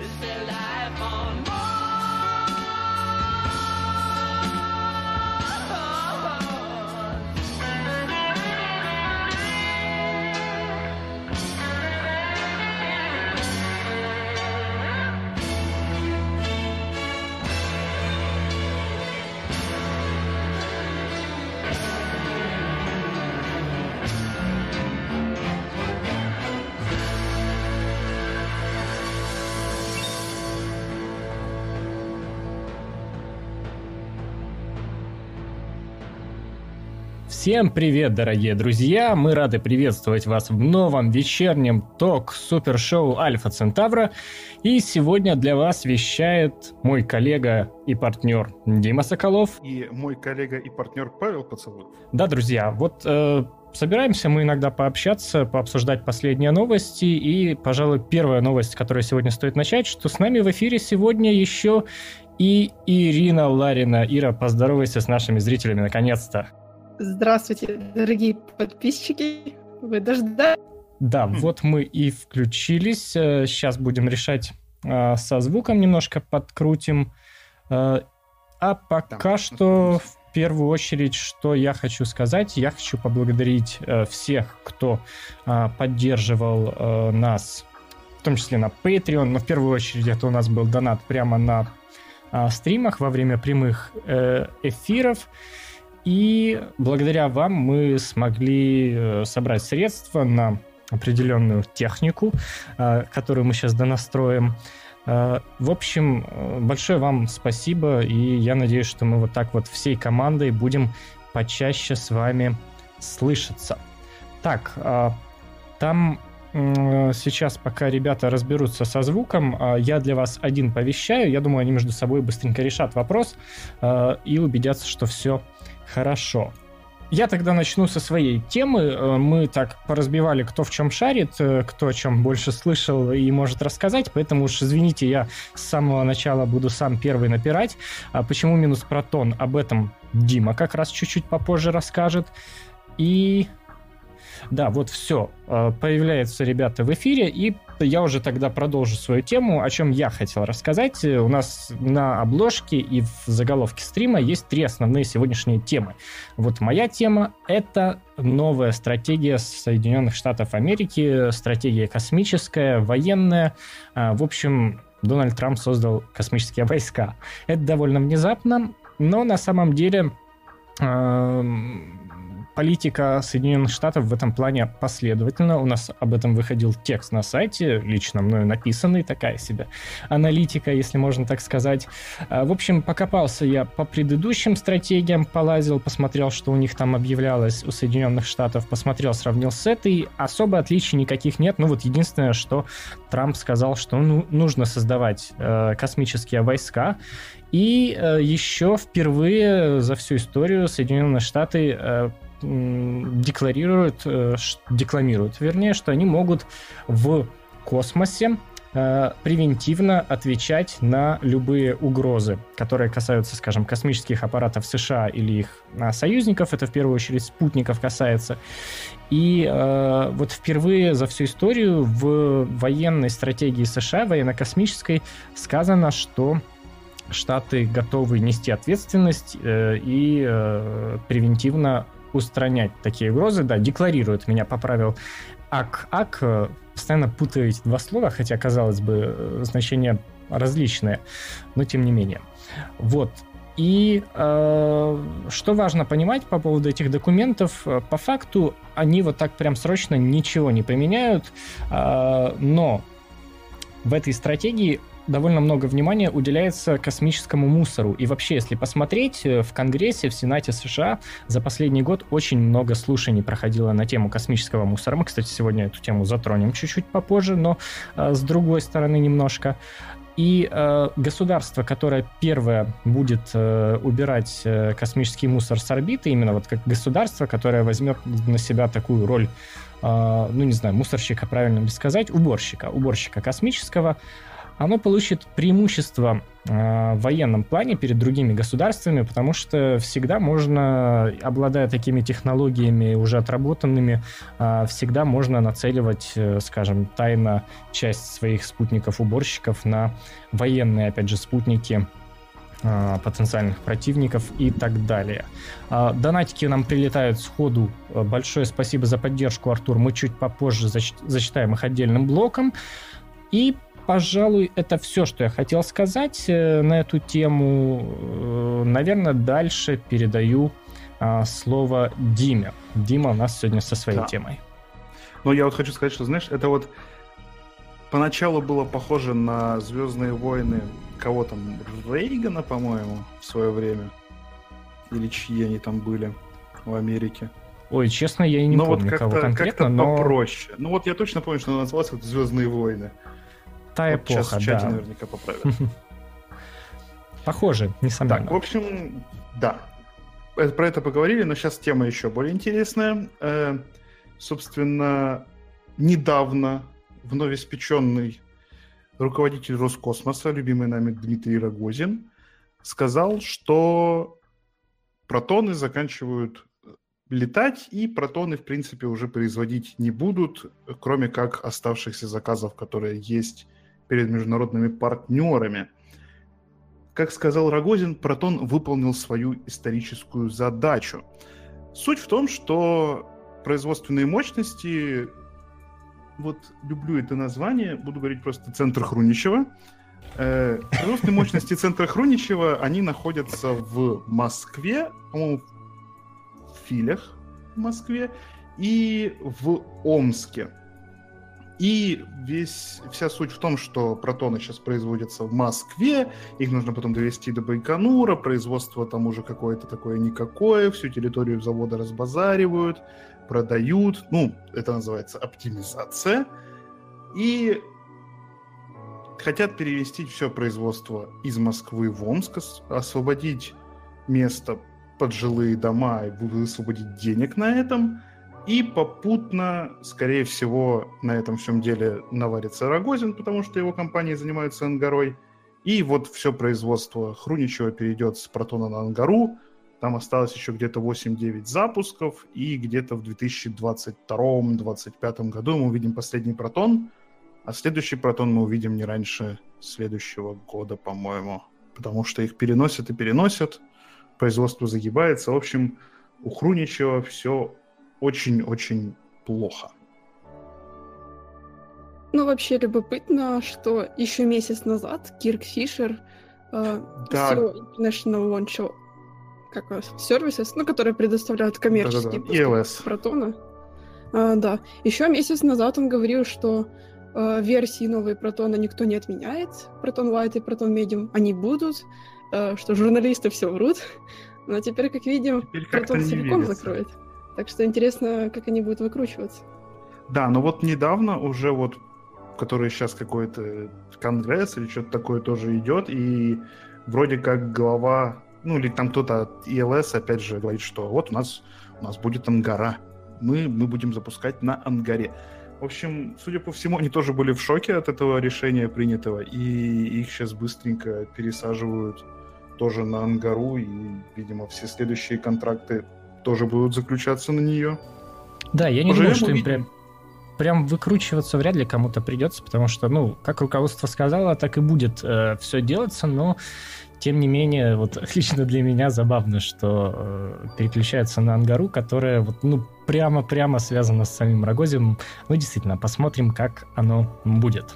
Is there life on Mars? Всем привет, дорогие друзья! Мы рады приветствовать вас в новом вечернем ток-супершоу Альфа Центавра. И сегодня для вас вещает мой коллега и партнер Дима Соколов. И мой коллега и партнер Павел Поцелуев. Да, друзья, вот э, собираемся мы иногда пообщаться, пообсуждать последние новости. И, пожалуй, первая новость, которая сегодня стоит начать, что с нами в эфире сегодня еще и Ирина Ларина. Ира, поздоровайся с нашими зрителями наконец-то. Здравствуйте, дорогие подписчики. Вы дождались? Да, вот мы и включились. Сейчас будем решать э, со звуком немножко подкрутим. Э, А пока Да, что в первую очередь, что я хочу сказать, я хочу поблагодарить э, всех, кто э, поддерживал э, нас, в том числе на Patreon, но в первую очередь это у нас был донат прямо на э, стримах во время прямых э, эфиров. И благодаря вам мы смогли э, собрать средства на определенную технику, э, которую мы сейчас донастроим. Э, В общем, большое вам спасибо, и я надеюсь, что мы вот так вот всей командой будем почаще с вами слышаться. Так, а, там сейчас, пока ребята разберутся со звуком, а, я для вас один повещаю. Я думаю, они между собой быстренько решат вопрос и убедятся, что все хорошо. Я тогда начну со своей темы. Э, Мы так поразбивали, кто в чем шарит, э, кто о чем больше слышал и может рассказать, поэтому уж извините, я с самого начала буду сам первый напирать. А почему минус протон? Об этом Дима как раз чуть-чуть попозже расскажет. И да, вот все. Появляются ребята в эфире, и я уже тогда продолжу свою тему, о чем я хотел рассказать. Э, У нас на обложке и в заголовке стрима есть три основные сегодняшние темы. Вот моя тема — это новая стратегия Соединенных Штатов Америки, стратегия космическая, военная. А, В общем, Дональд Трамп создал космические войска. Это довольно внезапно, но на самом деле эм, политика Соединенных Штатов в этом плане последовательна. У нас об этом выходил текст на сайте, лично мною написанный, такая себе аналитика, если можно так сказать. А, В общем, покопался я по предыдущим стратегиям, полазил, посмотрел, что у них там объявлялось у Соединенных Штатов, посмотрел, сравнил с этой. Особо отличий никаких нет. Ну вот единственное, что Трамп сказал, что ну, нужно создавать э, космические войска. И э, еще впервые за всю историю Соединенные Штаты э, декларируют, э, декламируют, вернее, что они могут в космосе э, превентивно отвечать на любые угрозы, которые касаются, скажем, космических аппаратов США или их а, союзников. Это в первую очередь спутников касается. И э, вот впервые за всю историю в военной стратегии США, военно-космической, сказано, что Штаты готовы нести ответственность э, и э, превентивно устранять такие угрозы. Да, декларируют, меня поправил ак ак э, постоянно путаю эти два слова, хотя, казалось бы, э, значения различные, но тем не менее. Вот. И э, что важно понимать по поводу этих документов, э, по факту они вот так прям срочно ничего не поменяют, э, но в этой стратегии довольно много внимания уделяется космическому мусору. И вообще, если посмотреть, э, в Конгрессе, в Сенате США за последний год очень много слушаний проходило на тему космического мусора. Мы, кстати, сегодня эту тему затронем чуть-чуть попозже, но э, с другой стороны немножко. И э, государство, которое первое будет э, убирать э, космический мусор с орбиты, именно вот как государство, которое возьмет на себя такую роль, э, ну не знаю, мусорщика, правильно ли сказать, уборщика, уборщика космического, оно получит преимущество э, в военном плане перед другими государствами, потому что всегда можно, обладая такими технологиями уже отработанными, э, всегда можно нацеливать, э, скажем, тайно часть своих спутников-уборщиков на военные, опять же, спутники потенциальных противников и так далее. А, Донатики нам прилетают сходу. Большое спасибо за поддержку, Артур. Мы чуть попозже зач- зачитаем их отдельным блоком. И, пожалуй, это все, что я хотел сказать э, на эту тему. Э, Наверное, дальше передаю а, слово Диме. Дима у нас сегодня со своей Да. темой. Но я вот хочу сказать, что, знаешь, это вот поначалу было похоже на Звездные войны кого там, Рейгана, по-моему, в свое время. Или чьи они там были в Америке. Ой, честно, я и не ну вот помню, как-то, кого конкретно, как-то но попроще. Ну вот я точно помню, что она называлась вот Звездные войны. Та вот сейчас эпоха, в чате да. наверняка поправят. Похоже, несомненно. Так, в общем, да. Э, Про это поговорили, но сейчас тема еще более интересная. Э, собственно, недавно вновь испеченный руководитель Роскосмоса, любимый нами Дмитрий Рогозин, сказал, что протоны заканчивают летать, и протоны, в принципе, уже производить не будут, кроме как оставшихся заказов, которые есть перед международными партнерами. Как сказал Рогозин, Протон выполнил свою историческую задачу. Суть в том, что производственные мощности, вот люблю это название, буду говорить просто Центр Хруничева. Э, производственные мощности Центра Хруничева, они находятся в Москве, по-моему, в Филях в Москве и в Омске. И весь, вся суть в том, что протоны сейчас производятся в Москве, их нужно потом довести до Байконура, производство там уже какое-то такое никакое, всю территорию завода разбазаривают, продают, ну, это называется оптимизация, и хотят перевести все производство из Москвы в Омск, ос- освободить место под жилые дома и высвободить денег на этом, и попутно, скорее всего, на этом всем деле наварится Рогозин, потому что его компании занимаются Ангарой. И вот все производство Хруничева перейдет с Протона на Ангару. Там осталось еще где-то 8-9 запусков, и где-то в 2022-2025 году мы увидим последний Протон, а следующий Протон мы увидим не раньше следующего года, по-моему. Потому что их переносят и переносят, производство загибается. В общем, у Хруничева все очень-очень плохо. Ну, вообще любопытно, что еще месяц назад Кирк Фишер, э, Да. CEO International Launch как Services, ну, которые предоставляют коммерческие пуски ELS. протона. А, да. Еще месяц назад он говорил, что э, версии новые протона никто не отменяет. Протон Light и Протон Medium, они будут, э, что журналисты все врут. Но теперь, как видим, Теперь протон целиком верится. закроет. Так что интересно, как они будут выкручиваться. Да, но вот недавно уже вот, который сейчас какой-то конгресс или что-то такое тоже идет, и вроде как глава, ну или там кто-то от ИЛС опять же говорит, что вот у нас, у нас будет ангара, мы, мы будем запускать на ангаре. В общем, судя по всему, они тоже были в шоке от этого решения принятого, и их сейчас быстренько пересаживают тоже на ангару, и, видимо, все следующие контракты тоже будут заключаться на нее. Да, я не Поживем, думаю, что им прям, прям выкручиваться вряд ли кому-то придется, потому что, ну, как руководство сказало, так и будет все делаться, но тем не менее, вот лично для меня забавно, что э, переключается на Ангару, которая вот, ну, прямо-прямо связана с самим Рогозиным. Ну, действительно, посмотрим, как оно будет.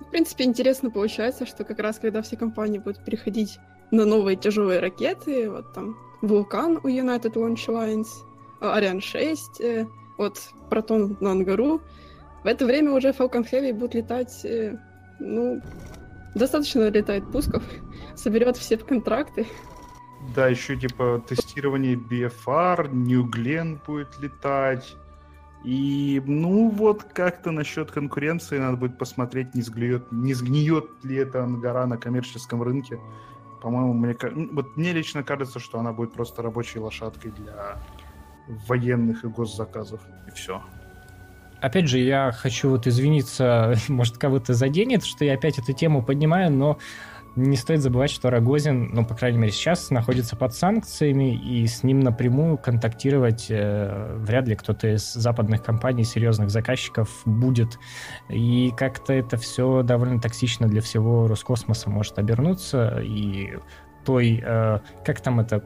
В принципе, интересно получается, что как раз когда все компании будут переходить на новые тяжелые ракеты, вот там Вулкан у United Launch Alliance, Ариан 6, э, вот Протон на Ангару, в это время уже Falcon Heavy будет летать, э, ну, достаточно летает пусков, соберет все контракты. Да, еще типа тестирование BFR, New Glenn будет летать. И, ну, вот как-то насчет конкуренции надо будет посмотреть, не, сглиет, не сгниет ли эта ангара на коммерческом рынке. По-моему, мне, вот мне лично кажется, что она будет просто рабочей лошадкой для военных и госзаказов. И все. опять же, я хочу вот извиниться, может, кого-то заденет, что я опять эту тему поднимаю, но не стоит забывать, что Рогозин, ну, по крайней мере, сейчас находится под санкциями, и с ним напрямую контактировать э, вряд ли кто-то из западных компаний, серьезных заказчиков будет. И как-то это все довольно токсично для всего Роскосмоса может обернуться. И той, э, как там это,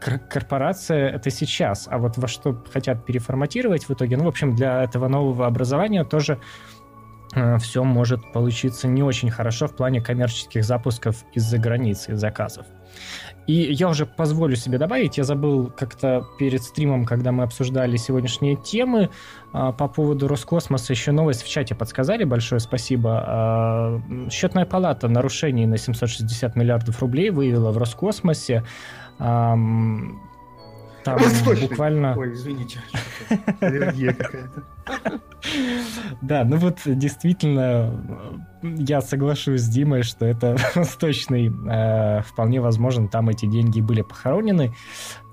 корпорация это сейчас, а вот во что хотят переформатировать в итоге, ну, в общем, для этого нового образования тоже все может получиться не очень хорошо в плане коммерческих запусков из-за границы, заказов. И я уже позволю себе добавить, я забыл как-то перед стримом, когда мы обсуждали сегодняшние темы, а, по поводу Роскосмоса еще новость в чате подсказали, большое спасибо. А, счетная палата нарушений на 760 миллиардов рублей выявила в Роскосмосе. Там буквально... Ой, извините, аллергия какая-то. Да, ну вот действительно, я соглашусь с Димой, что это восточный. Э, вполне возможно, там эти деньги были похоронены.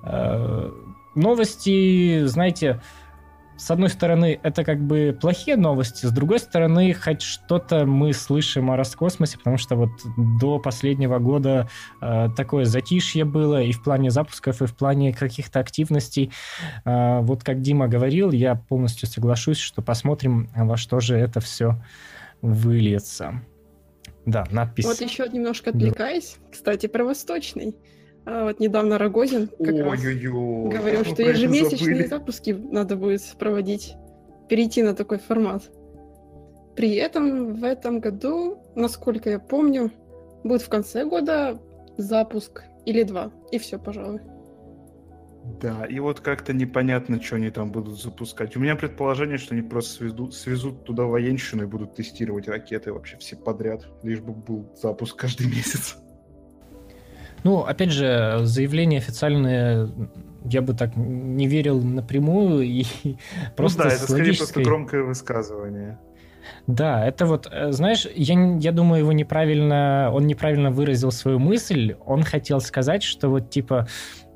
Э, новости, знаете, с одной стороны, это как бы плохие новости, с другой стороны, хоть что-то мы слышим о Роскосмосе, потому что вот до последнего года э, такое затишье было и в плане запусков, и в плане каких-то активностей. Э, вот как Дима говорил, я полностью соглашусь, что посмотрим, во что же это все выльется. Да, надпись. Вот еще немножко отвлекаясь, кстати, про Восточный. А вот недавно Рогозин как раз говорил, что ежемесячные запуски надо будет проводить, перейти на такой формат. При этом в этом году, насколько я помню, будет в конце года запуск или два, и все, пожалуй. Да, и вот как-то непонятно, что они там будут запускать. У меня предположение, что они просто свезут, свезут туда военщину и будут тестировать ракеты вообще все подряд, лишь бы был запуск каждый месяц. Ну, опять же, заявления официальные я бы так не верил напрямую и просто ну да, это скорее просто громкое высказывание. Да, это вот, э, знаешь, я, я думаю, его неправильно, он неправильно выразил свою мысль. Он хотел сказать, что вот типа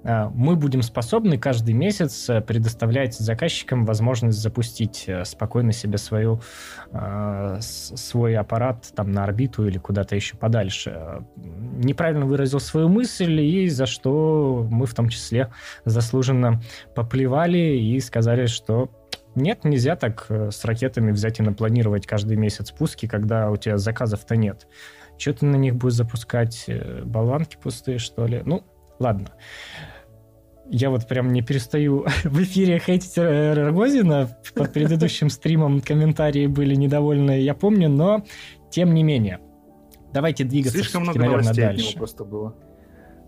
мы будем способны каждый месяц э, предоставлять заказчикам возможность запустить э, спокойно себе свою, свой аппарат там на орбиту или куда-то еще подальше. Неправильно выразил свою мысль, и за что мы в том числе заслуженно поплевали и сказали, что нет, нельзя так с ракетами взять и напланировать каждый месяц пуски, когда у тебя заказов-то нет. Что ты на них будешь запускать? Болванки пустые, что ли? Ну, ладно. Я вот прям не перестаю в эфире хейтить Рогозина. Под предыдущим стримом комментарии были недовольны, я помню, но тем не менее. Давайте двигаться Слишком много наверное, новостей дальше. от него просто было.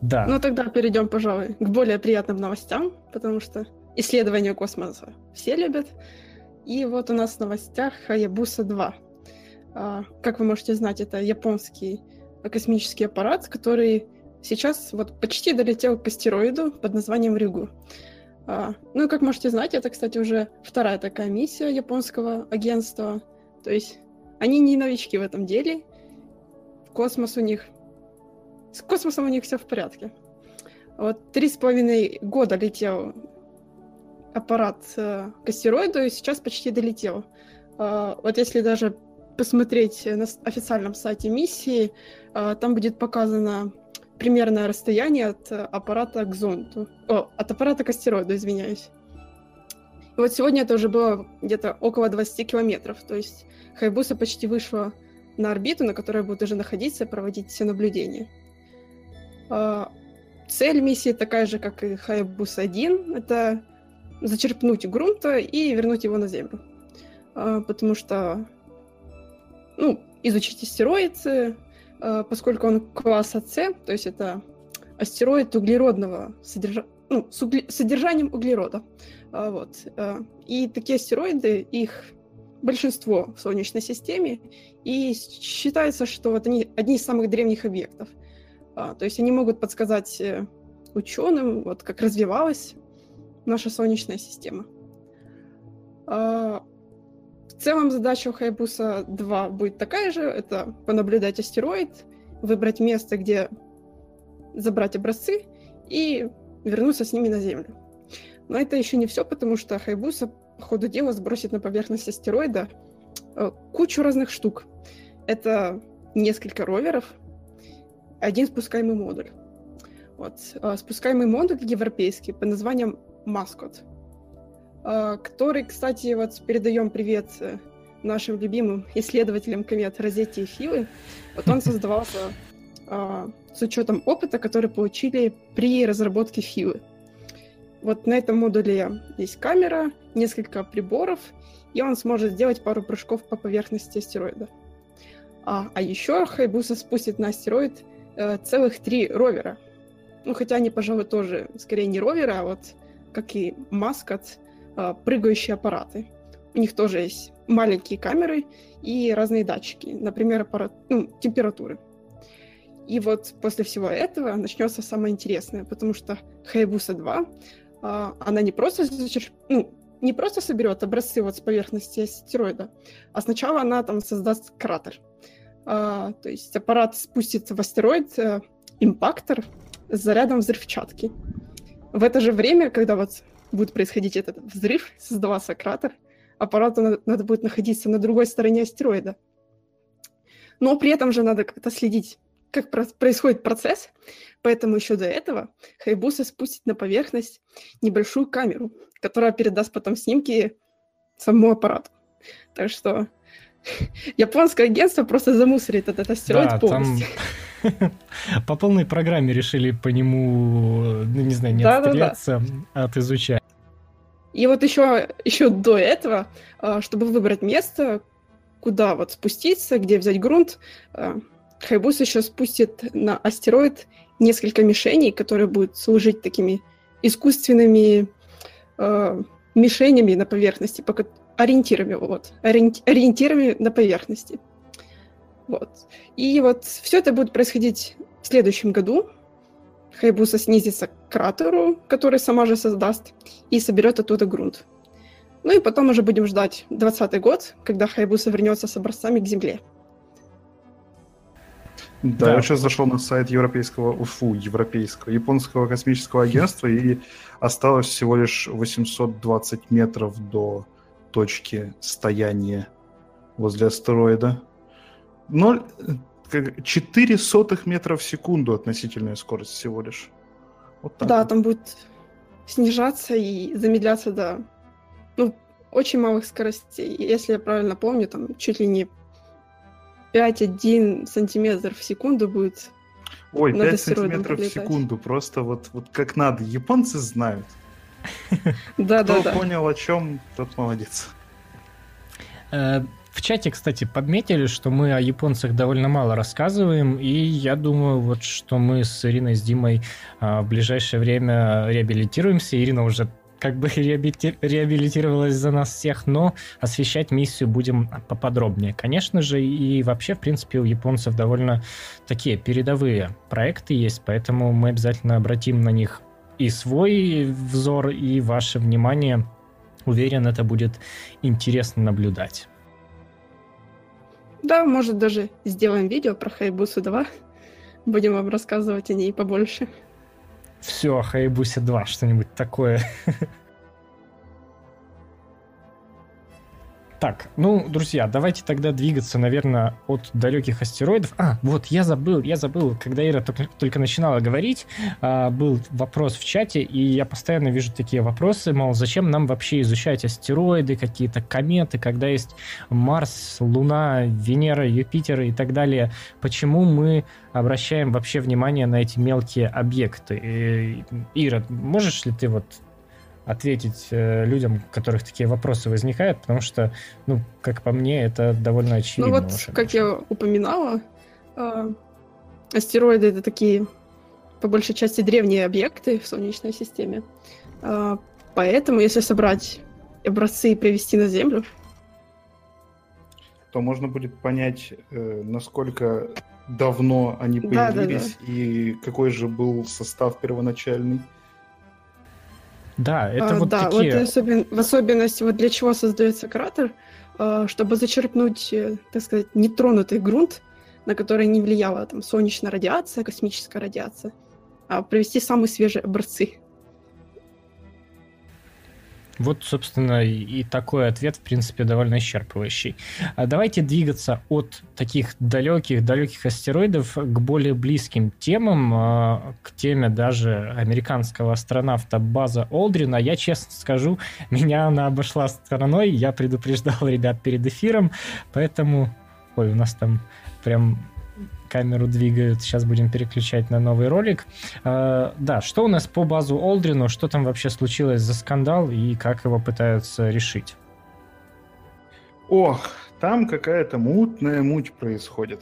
Да. Ну тогда перейдем, пожалуй, к более приятным новостям, потому что исследования космоса все любят. И вот у нас в новостях Hayabusa 2. А, как вы можете знать, это японский космический аппарат, который сейчас вот почти долетел к астероиду под названием Рюгу. А, ну и как можете знать, это, кстати, уже вторая такая миссия японского агентства. То есть они не новички в этом деле. Космос у них... С космосом у них все в порядке. Вот три с половиной года летел аппарат э, к астероиду, и сейчас почти долетел. Э, вот если даже посмотреть на официальном сайте миссии, э, там будет показано примерное расстояние от э, аппарата к зонду. О, от аппарата к астероиду, извиняюсь. И вот сегодня это уже было где-то около 20 километров. То есть Хайбуса почти вышла на орбиту, на которой будет уже находиться и проводить все наблюдения. А, цель миссии такая же, как и Хайбус-1. Это зачерпнуть грунта и вернуть его на Землю. А, потому что, ну, изучить астероиды, поскольку он класса С, то есть это астероид углеродного содержа... ну, с угле... содержанием углерода. А, вот. Э, и такие астероиды, их большинство в Солнечной системе, и считается, что вот они одни из самых древних объектов. А, то есть они могут подсказать э, ученым, вот как развивалась наша Солнечная система. В целом задача у Хайбуса 2 будет такая же, это понаблюдать астероид, выбрать место, где забрать образцы и вернуться с ними на Землю. Но это еще не все, потому что Хайбуса по ходу дела сбросит на поверхность астероида э, кучу разных штук. Это несколько роверов, один спускаемый модуль. Вот. Э, спускаемый модуль европейский под названием Маскот, который, кстати, вот передаем привет э, нашим любимым исследователям комет Розетти и Филы. Вот он создавался э, с учетом опыта, который получили при разработке Филы. Вот на этом модуле есть камера, несколько приборов, и он сможет сделать пару прыжков по поверхности астероида. А, а еще Хайбуса спустит на астероид э, целых три ровера. Ну, хотя они, пожалуй, тоже скорее не роверы, а вот, как и Маскот, прыгающие аппараты. У них тоже есть маленькие камеры и разные датчики, например, аппарат, ну, температуры. И вот после всего этого начнется самое интересное, потому что Хайбуса 2 а, она не просто, ну, не просто соберет образцы вот с поверхности астероида, а сначала она там создаст кратер. А, то есть аппарат спустится в астероид, а, импактор с зарядом взрывчатки. В это же время, когда вот будет происходить этот взрыв, создаваться кратер, аппарату надо, надо будет находиться на другой стороне астероида. Но при этом же надо как-то следить как происходит процесс, поэтому еще до этого Хайбуса спустит на поверхность небольшую камеру, которая передаст потом снимки самому аппарату. Так что японское агентство просто замусорит этот астероид да, полностью. Там... По полной программе решили по нему, ну, не знаю, не да, отстреляться, да, да. от изучать. И вот еще, еще до этого, а, чтобы выбрать место, куда вот спуститься, где взять грунт, а, Хайбус еще спустит на астероид несколько мишеней, которые будут служить такими искусственными э, мишенями на поверхности, пока ориентирами, вот, ориенти ориентирами на поверхности. Вот. И вот все это будет происходить в следующем году. Хайбуса снизится к кратеру, который сама же создаст, и соберет оттуда грунт. Ну и потом уже будем ждать 20 год, когда Хайбуса вернется с образцами к Земле. Да, да, я сейчас зашел на сайт европейского, уфу, европейского, японского космического агентства, и осталось всего лишь 820 метров до точки стояния возле астероида. 0,4 сотых метра в секунду относительная скорость всего лишь. Вот так да, вот. там будет снижаться и замедляться до ну, очень малых скоростей. Если я правильно помню, там чуть ли не 5-1 сантиметр в секунду будет. Ой, 5 сантиметров в секунду, просто вот, вот как надо. Японцы знают. Да, да, да. Кто понял о чем, тот молодец. В чате, кстати, подметили, что мы о японцах довольно мало рассказываем, и я думаю, вот что мы с Ириной, с Димой а, в ближайшее время реабилитируемся. Ирина уже как бы реабилитировалась за нас всех, но освещать миссию будем поподробнее. Конечно же, и вообще, в принципе, у японцев довольно такие передовые проекты есть, поэтому мы обязательно обратим на них и свой взор, и ваше внимание. Уверен, это будет интересно наблюдать. Да, может, даже сделаем видео про Хайбусу 2. Будем вам рассказывать о ней побольше. Все, Хайбусе 2, что-нибудь такое. Так, ну, друзья, давайте тогда двигаться, наверное, от далеких астероидов. А, вот, я забыл, я забыл, когда Ира только, только начинала говорить, а, был вопрос в чате, и я постоянно вижу такие вопросы, мол, зачем нам вообще изучать астероиды, какие-то кометы, когда есть Марс, Луна, Венера, Юпитер и так далее. Почему мы обращаем вообще внимание на эти мелкие объекты? И, Ира, можешь ли ты вот ответить э, людям, у которых такие вопросы возникают, потому что, ну, как по мне, это довольно очевидно. Ну вот, как я упоминала, э, астероиды это такие, по большей части, древние объекты в Солнечной системе. Э, поэтому, если собрать образцы и привести на Землю, то можно будет понять, э, насколько давно они появились да, да, да. и какой же был состав первоначальный. Да, это а, вот да, такие... вот особен... в особенности вот для чего создается кратер, а, чтобы зачерпнуть, э, так сказать, нетронутый грунт, на который не влияла там солнечная радиация, космическая радиация, а привести самые свежие образцы. Вот, собственно, и такой ответ, в принципе, довольно исчерпывающий. А давайте двигаться от таких далеких-далеких астероидов к более близким темам, а, к теме даже американского астронавта База Олдрина. Я, честно скажу, меня она обошла стороной, я предупреждал ребят перед эфиром, поэтому... Ой, у нас там прям камеру двигают. Сейчас будем переключать на новый ролик. Э, да, что у нас по базу Олдрину? Что там вообще случилось за скандал и как его пытаются решить? Ох, там какая-то мутная муть происходит.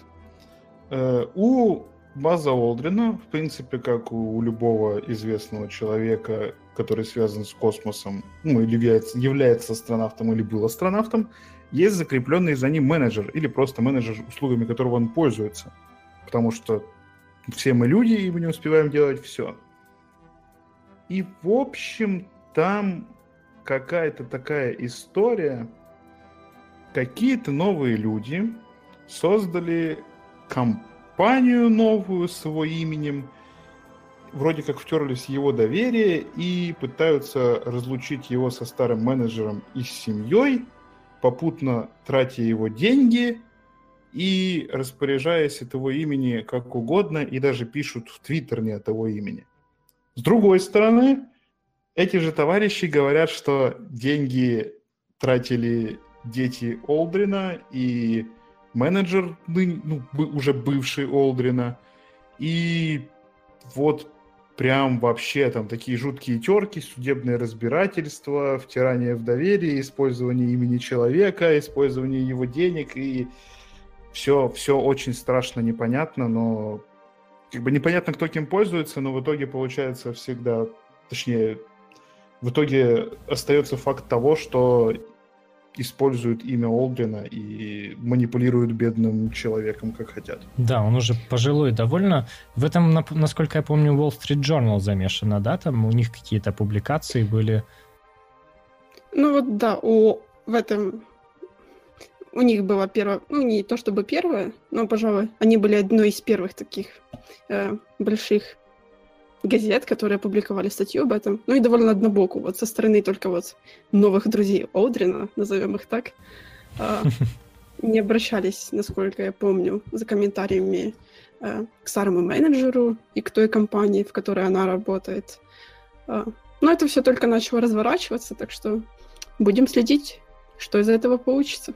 Э, у база Олдрина, в принципе, как у любого известного человека, который связан с космосом, ну, или является, является астронавтом или был астронавтом, есть закрепленный за ним менеджер или просто менеджер, услугами которого он пользуется потому что все мы люди, и мы не успеваем делать все. И, в общем, там какая-то такая история. Какие-то новые люди создали компанию новую с его именем, вроде как втерлись в его доверие и пытаются разлучить его со старым менеджером и с семьей, попутно тратя его деньги и распоряжаясь от его имени как угодно, и даже пишут в Твиттер не от его имени. С другой стороны, эти же товарищи говорят, что деньги тратили дети Олдрина и менеджер, ну, уже бывший Олдрина, и вот прям вообще там такие жуткие терки, судебное разбирательство, втирание в доверие, использование имени человека, использование его денег и все, все очень страшно непонятно, но как бы непонятно, кто кем пользуется, но в итоге получается всегда, точнее, в итоге остается факт того, что используют имя Олдрина и манипулируют бедным человеком, как хотят. Да, он уже пожилой довольно. В этом, насколько я помню, Wall Street Journal замешана, да? Там у них какие-то публикации были. Ну вот да, у в этом у них было первое, ну не то чтобы первое, но, пожалуй, они были одной из первых таких э, больших газет, которые опубликовали статью об этом. Ну и довольно однобоку, вот со стороны только вот новых друзей Олдрина, назовем их так, э, не обращались, насколько я помню, за комментариями э, к старому менеджеру и к той компании, в которой она работает. Э, но это все только начало разворачиваться, так что будем следить, что из этого получится.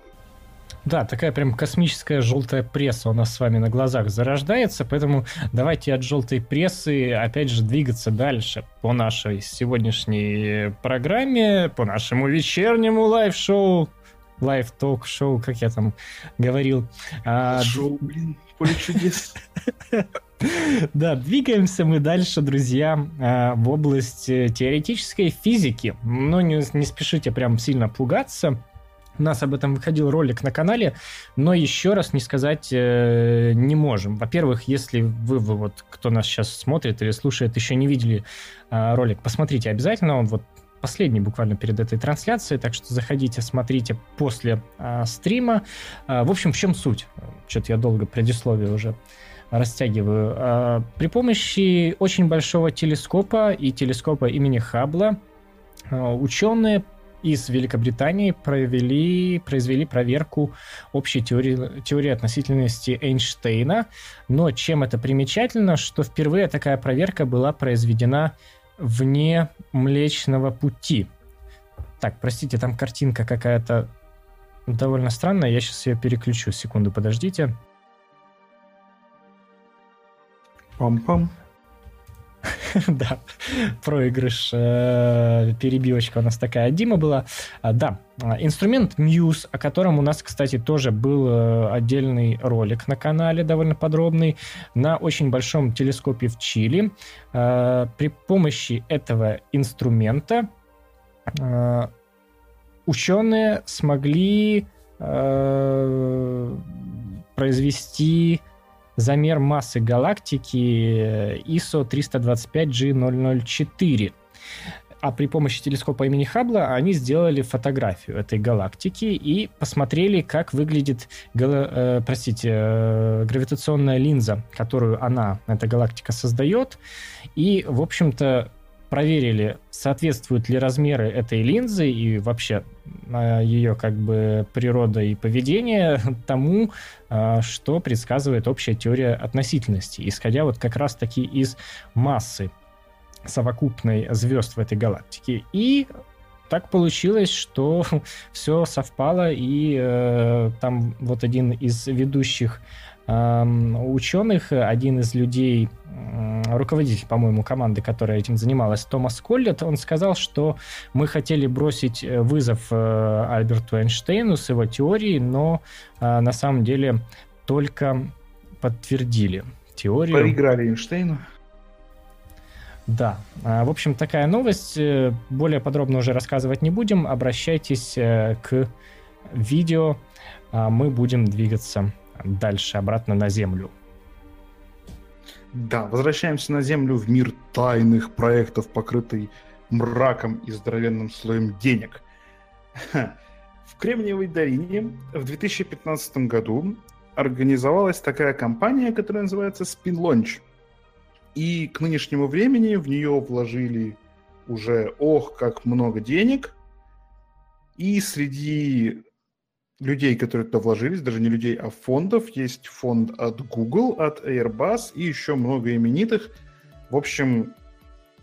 Да, такая прям космическая желтая пресса у нас с вами на глазах зарождается, поэтому давайте от желтой прессы опять же двигаться дальше по нашей сегодняшней программе, по нашему вечернему live-шоу, live-ток-шоу, как я там говорил. А, шоу, блин, поле чудес. Да, двигаемся мы дальше, друзья, а, в область теоретической физики. Но не, не спешите прям сильно пугаться. У нас об этом выходил ролик на канале, но еще раз не сказать э, не можем. Во-первых, если вы, вы, вот, кто нас сейчас смотрит или слушает, еще не видели э, ролик, посмотрите обязательно. Он вот последний буквально перед этой трансляцией, так что заходите, смотрите после э, стрима. Э, в общем, в чем суть? Что-то я долго предисловие уже растягиваю. Э, при помощи очень большого телескопа и телескопа имени Хаббла ученые из Великобритании провели, произвели проверку общей теории, теории относительности Эйнштейна. Но чем это примечательно, что впервые такая проверка была произведена вне Млечного Пути. Так, простите, там картинка какая-то довольно странная. Я сейчас ее переключу. Секунду, подождите. Пам-пам. да, проигрыш, э, перебивочка у нас такая. Дима была. А, да, инструмент Muse, о котором у нас, кстати, тоже был э, отдельный ролик на канале, довольно подробный, на очень большом телескопе в Чили. Э, при помощи этого инструмента ученые смогли произвести замер массы галактики ISO 325G004. А при помощи телескопа имени Хаббла они сделали фотографию этой галактики и посмотрели, как выглядит, э, простите, э, гравитационная линза, которую она, эта галактика, создает. И, в общем-то, проверили, соответствуют ли размеры этой линзы и вообще ее как бы природа и поведение тому, что предсказывает общая теория относительности, исходя вот как раз-таки из массы совокупной звезд в этой галактике. И так получилось, что все совпало, и э, там вот один из ведущих ученых, один из людей, э, руководитель, по-моему, команды, которая этим занималась, Томас Коллет, он сказал, что мы хотели бросить э, вызов э, Альберту Эйнштейну с его теорией, но э, на самом деле только подтвердили теорию. Проиграли Эйнштейну. Да. А, в общем, такая новость. Э, более подробно уже рассказывать не будем. Обращайтесь э, к видео. А мы будем двигаться дальше, обратно на Землю. Да, возвращаемся на Землю в мир тайных проектов, покрытый мраком и здоровенным слоем денег. В Кремниевой долине в 2015 году организовалась такая компания, которая называется Spin Launch – и к нынешнему времени в нее вложили уже, ох, как много денег. И среди людей, которые туда вложились, даже не людей, а фондов, есть фонд от Google, от Airbus и еще много именитых. В общем,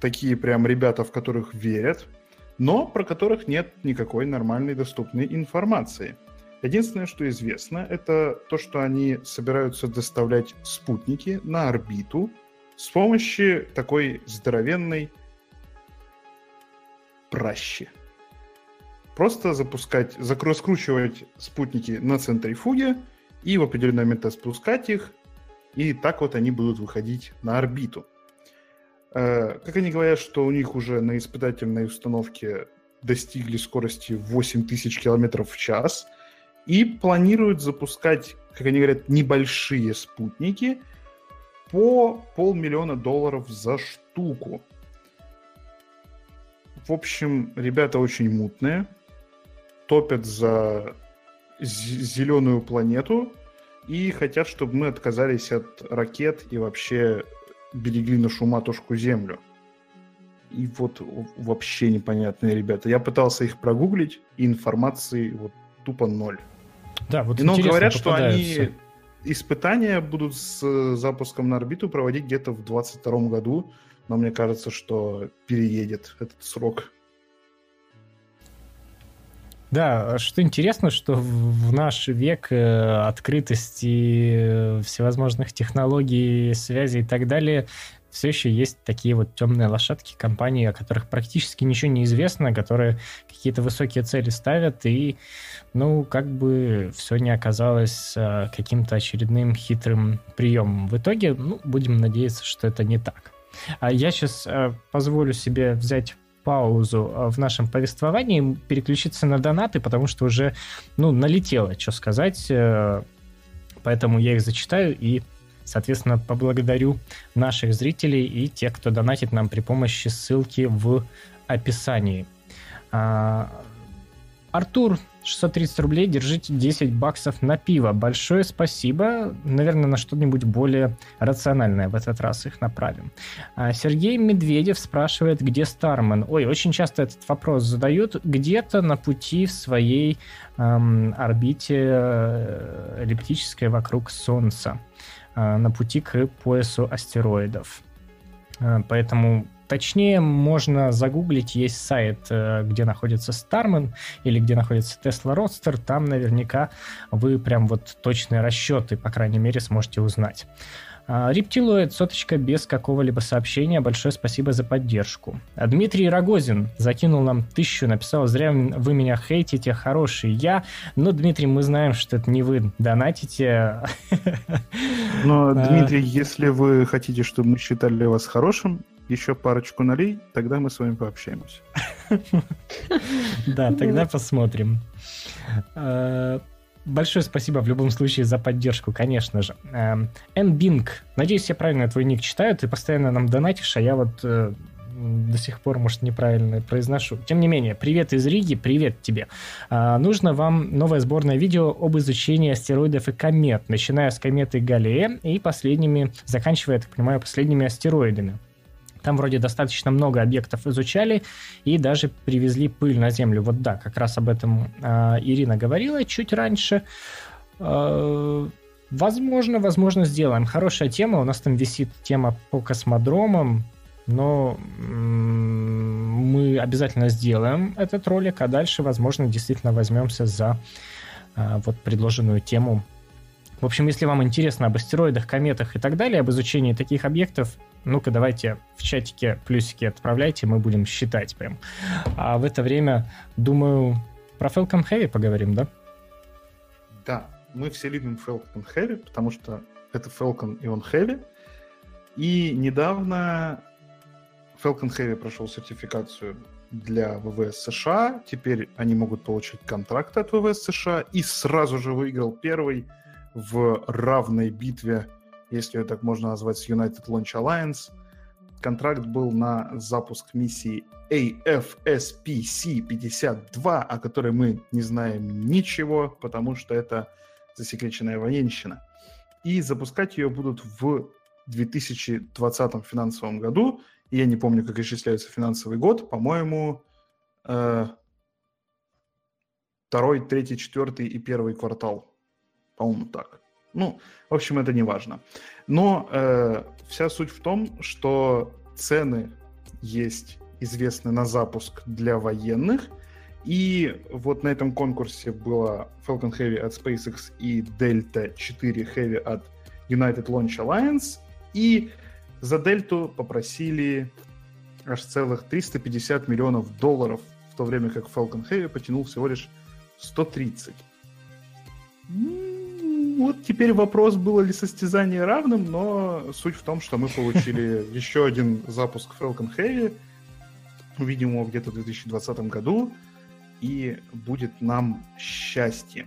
такие прям ребята, в которых верят, но про которых нет никакой нормальной доступной информации. Единственное, что известно, это то, что они собираются доставлять спутники на орбиту – с помощью такой здоровенной пращи. Просто запускать, раскручивать спутники на центрифуге и в определенный момент спускать их, и так вот они будут выходить на орбиту. Э, как они говорят, что у них уже на испытательной установке достигли скорости 8000 км в час и планируют запускать, как они говорят, небольшие спутники – по полмиллиона долларов за штуку. В общем, ребята очень мутные, топят за зеленую планету и хотят, чтобы мы отказались от ракет и вообще берегли нашу матушку Землю. И вот вообще непонятные ребята. Я пытался их прогуглить, и информации вот тупо ноль. Да, вот Но говорят, что они испытания будут с э, запуском на орбиту проводить где-то в 2022 году, но мне кажется, что переедет этот срок. Да, что интересно, что в наш век э, открытости э, всевозможных технологий, связи и так далее, все еще есть такие вот темные лошадки компании, о которых практически ничего не известно, которые какие-то высокие цели ставят, и, ну, как бы все не оказалось а, каким-то очередным хитрым приемом. В итоге, ну, будем надеяться, что это не так. А я сейчас позволю себе взять паузу в нашем повествовании, переключиться на донаты, потому что уже, ну, налетело, что сказать, э, поэтому я их зачитаю и Соответственно, поблагодарю наших зрителей и тех, кто донатит нам при помощи ссылки в описании. А, Артур, 630 рублей, держите 10 баксов на пиво. Большое спасибо. Наверное, на что-нибудь более рациональное в этот раз их направим. А Сергей Медведев спрашивает, где Стармен. Ой, очень часто этот вопрос задают. Где-то на пути в своей эм, орбите э, эллиптической вокруг Солнца. Э, на пути к поясу астероидов. Э, поэтому Точнее, можно загуглить, есть сайт, э, где находится Starman или где находится Tesla Roadster, там наверняка вы прям вот точные расчеты, по крайней мере, сможете узнать. А, Рептилоид, соточка без какого-либо сообщения. Большое спасибо за поддержку. А Дмитрий Рогозин закинул нам тысячу, написал, зря вы меня хейтите, хороший я. Но, Дмитрий, мы знаем, что это не вы донатите. Но, а. Дмитрий, если вы хотите, чтобы мы считали вас хорошим, еще парочку налей, тогда мы с вами пообщаемся. Да, тогда посмотрим. Большое спасибо в любом случае за поддержку, конечно же. Энбинг. Надеюсь, я правильно твой ник читаю. Ты постоянно нам донатишь, а я вот э, до сих пор, может, неправильно произношу. Тем не менее, привет из Риги, привет тебе. А, нужно вам новое сборное видео об изучении астероидов и комет, начиная с кометы Галлея и последними, заканчивая, я так понимаю, последними астероидами. Там вроде достаточно много объектов изучали и даже привезли пыль на Землю. Вот да, как раз об этом э, Ирина говорила чуть раньше. Э, возможно, возможно, сделаем. Хорошая тема. У нас там висит тема по космодромам, но мы обязательно сделаем этот ролик, а дальше, возможно, действительно возьмемся за э, вот предложенную тему. В общем, если вам интересно об астероидах, кометах и так далее, об изучении таких объектов, ну-ка давайте в чатике плюсики отправляйте, мы будем считать прям. А в это время, думаю, про Falcon Heavy поговорим, да? Да, мы все любим Falcon Heavy, потому что это Falcon и он Heavy. И недавно Falcon Heavy прошел сертификацию для ВВС США. Теперь они могут получить контракт от ВВС США. И сразу же выиграл первый в равной битве если ее так можно назвать, с United Launch Alliance. Контракт был на запуск миссии AFSPC-52, о которой мы не знаем ничего, потому что это засекреченная военщина. И запускать ее будут в 2020 финансовом году. Я не помню, как исчисляется финансовый год. По-моему, э, второй, третий, четвертый и первый квартал. По-моему, так. Ну, в общем, это не важно. Но э, вся суть в том, что цены есть известны на запуск для военных. И вот на этом конкурсе было Falcon Heavy от SpaceX и Delta 4 Heavy от United Launch Alliance. И за Дельту попросили аж целых 350 миллионов долларов, в то время как Falcon Heavy потянул всего лишь 130 вот теперь вопрос, было ли состязание равным, но суть в том, что мы получили еще один запуск Falcon Heavy, увидим его где-то в 2020 году, и будет нам счастье.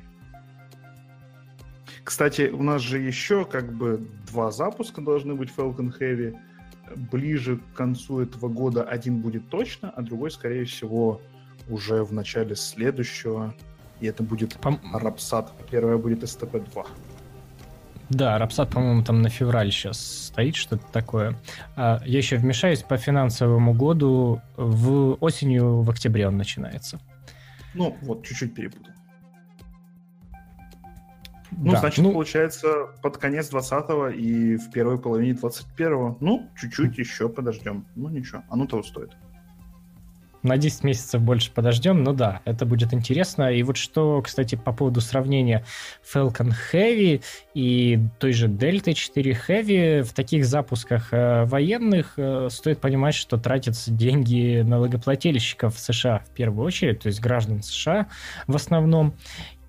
Кстати, у нас же еще как бы два запуска должны быть Falcon Heavy. Ближе к концу этого года один будет точно, а другой, скорее всего, уже в начале следующего и это будет Пом... Рапсат. Первая будет СТП-2. Да, Рапсат, по-моему, там на февраль сейчас стоит, что-то такое. А, я еще вмешаюсь по финансовому году. В осенью, в октябре он начинается. Ну, вот, чуть-чуть перепутал. Ну, да, значит, ну... получается, под конец 20-го и в первой половине 21-го. Ну, чуть-чуть еще подождем. Ну, ничего, оно того стоит на 10 месяцев больше подождем, но да, это будет интересно. И вот что, кстати, по поводу сравнения Falcon Heavy и той же Delta 4 Heavy, в таких запусках э, военных э, стоит понимать, что тратятся деньги налогоплательщиков США в первую очередь, то есть граждан США в основном.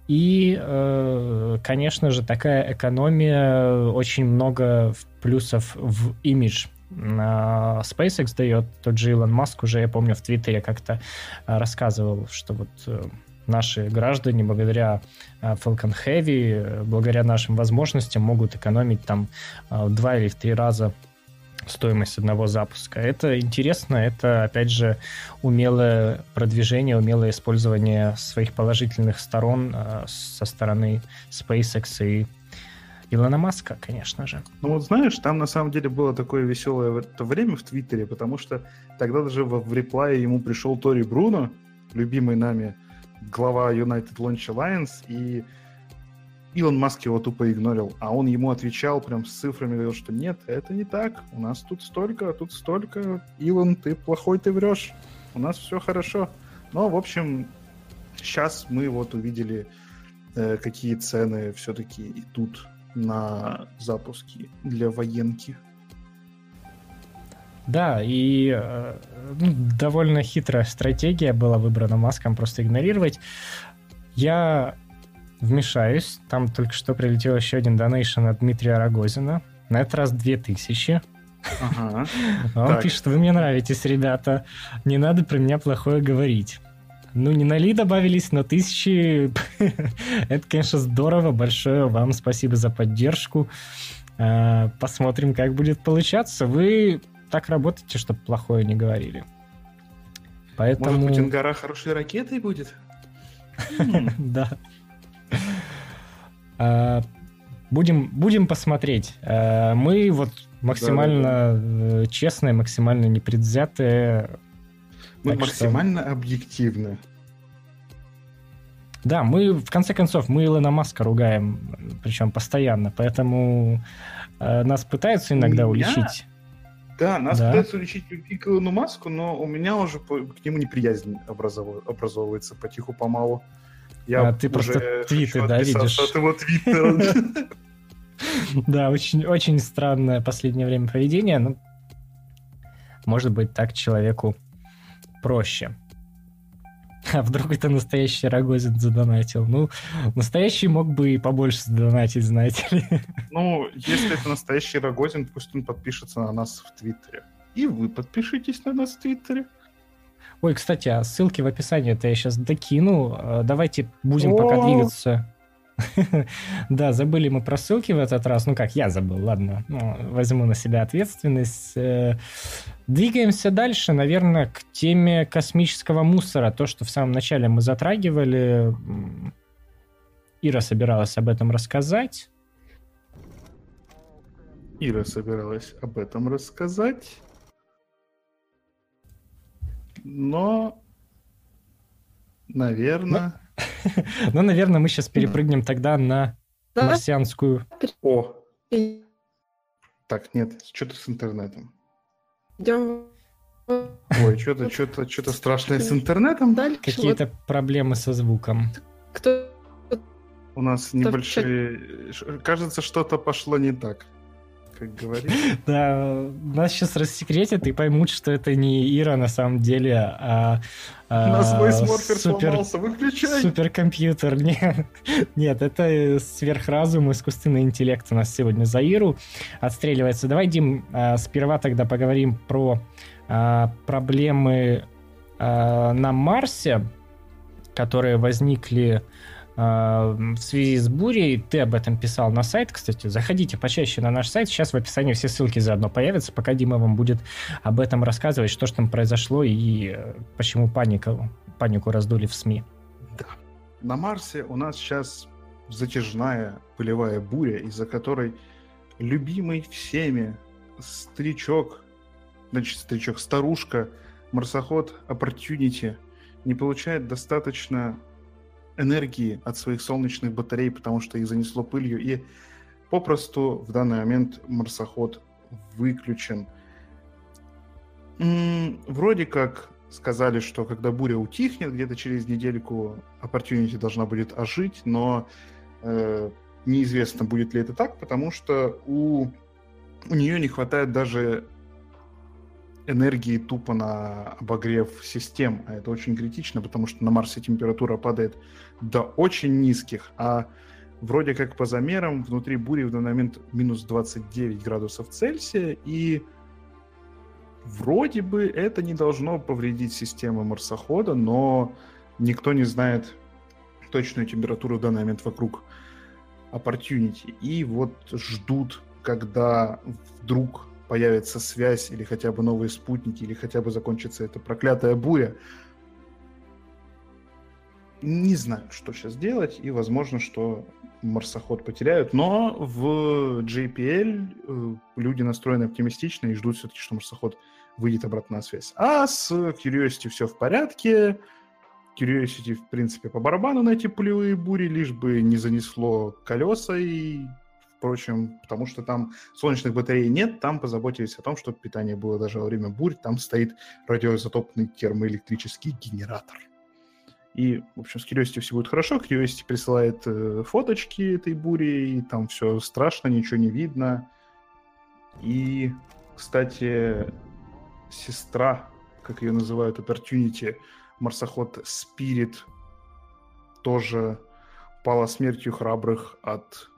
И, э, конечно же, такая экономия очень много плюсов в имидж SpaceX дает, тот же Илон Маск уже, я помню, в Твиттере как-то а, рассказывал, что вот э, наши граждане благодаря а, Falcon Heavy, благодаря нашим возможностям могут экономить там в два или в три раза стоимость одного запуска. Это интересно, это, опять же, умелое продвижение, умелое использование своих положительных сторон со стороны SpaceX и Илона Маска, конечно же. Ну вот знаешь, там на самом деле было такое веселое в это время в Твиттере, потому что тогда даже в, в реплае ему пришел Тори Бруно, любимый нами глава United Launch Alliance, и Илон Маск его тупо игнорил, а он ему отвечал прям с цифрами, говорил, что нет, это не так, у нас тут столько, тут столько, Илон, ты плохой, ты врешь, у нас все хорошо. Но, в общем, сейчас мы вот увидели, э, какие цены все-таки идут на запуски для военки. Да, и э, ну, довольно хитрая стратегия была выбрана Маском просто игнорировать. Я вмешаюсь. Там только что прилетел еще один донейшн от Дмитрия Рогозина. На этот раз 2000. Ага. Он так. пишет, вы мне нравитесь, ребята. Не надо про меня плохое говорить. Ну, не на Ли добавились, но тысячи. Это, конечно, здорово. Большое вам спасибо за поддержку. А, посмотрим, как будет получаться. Вы так работаете, чтобы плохое не говорили. Поэтому... Может быть, Ингара хорошей ракетой будет? Да. А, будем, будем посмотреть. Э, мы вот максимально э, честные, максимально непредвзятые. Мы Так что- максимально объективны. Да, мы, в конце концов, мы Илона Маска ругаем, причем постоянно, поэтому э, нас пытаются иногда меня уличить. Да, нас Да. пытаются лечить любви к Илону Маску, но у меня уже по- к нему неприязнь образов- образовывается потиху-помалу. Я А, ты просто твиты, да, видишь? от его твиттера. Да, очень, очень странное последнее время поведение. Ну, может быть, так человеку проще. А вдруг это настоящий Рогозин задонатил? Ну, настоящий мог бы и побольше задонатить, знаете ли. Ну, если это настоящий Рогозин, пусть он подпишется на нас в Твиттере. И вы подпишитесь на нас в Твиттере. Ой, кстати, а ссылки в описании это я сейчас докину. Э, Давайте будем О! пока двигаться. Да, забыли мы про ссылки в этот раз. Ну как, я забыл, ладно. Ну, возьму на себя ответственность. Э, Двигаемся дальше, наверное, к теме космического мусора. То, что в самом начале мы затрагивали. Ира собиралась об этом рассказать. Ира собиралась об этом рассказать. Но, наверное... Ну, наверное, мы сейчас перепрыгнем тогда на марсианскую О, так, нет, что-то с интернетом. идем Ой, что-то, что-то, что-то страшное с интернетом. дальше. какие-то проблемы со звуком. Кто У нас небольшие... Кажется, что-то пошло не так, как говорится. Да, нас сейчас рассекретят и поймут, что это не Ира на самом деле, а... а, нас войсморфер супер- сломался, выключай! Суперкомпьютер. Нет, нет, это сверхразум, искусственный интеллект у нас сегодня за Иру отстреливается. Давай, Дим, а, сперва тогда поговорим про а, проблемы а, на Марсе, которые возникли в связи с бурей. Ты об этом писал на сайт, кстати. Заходите почаще на наш сайт. Сейчас в описании все ссылки заодно появятся, пока Дима вам будет об этом рассказывать, что же там произошло и э, почему панику, панику раздули в СМИ. Да. На Марсе у нас сейчас затяжная пылевая буря, из-за которой любимый всеми старичок, значит, старичок, старушка, марсоход Opportunity не получает достаточно энергии от своих солнечных батарей, потому что их занесло пылью, и попросту в данный момент марсоход выключен. Вроде как сказали, что когда буря утихнет, где-то через недельку Opportunity должна будет ожить, но э, неизвестно, будет ли это так, потому что у, у нее не хватает даже энергии тупо на обогрев систем, а это очень критично, потому что на Марсе температура падает до очень низких, а вроде как по замерам внутри бури в данный момент минус 29 градусов Цельсия, и вроде бы это не должно повредить системы марсохода, но никто не знает точную температуру в данный момент вокруг Opportunity. И вот ждут, когда вдруг появится связь или хотя бы новые спутники, или хотя бы закончится эта проклятая буря. Не знаю, что сейчас делать, и возможно, что марсоход потеряют, но в JPL э, люди настроены оптимистично и ждут все-таки, что марсоход выйдет обратно на связь. А с Curiosity все в порядке. Curiosity, в принципе, по барабану на эти пулевые бури, лишь бы не занесло колеса и впрочем, потому что там солнечных батарей нет, там позаботились о том, чтобы питание было даже во время бурь, там стоит радиоизотопный термоэлектрический генератор. И, в общем, с Curiosity все будет хорошо. Curiosity присылает э, фоточки этой бури, и там все страшно, ничего не видно. И, кстати, сестра, как ее называют, Opportunity, марсоход Spirit, тоже пала смертью храбрых от,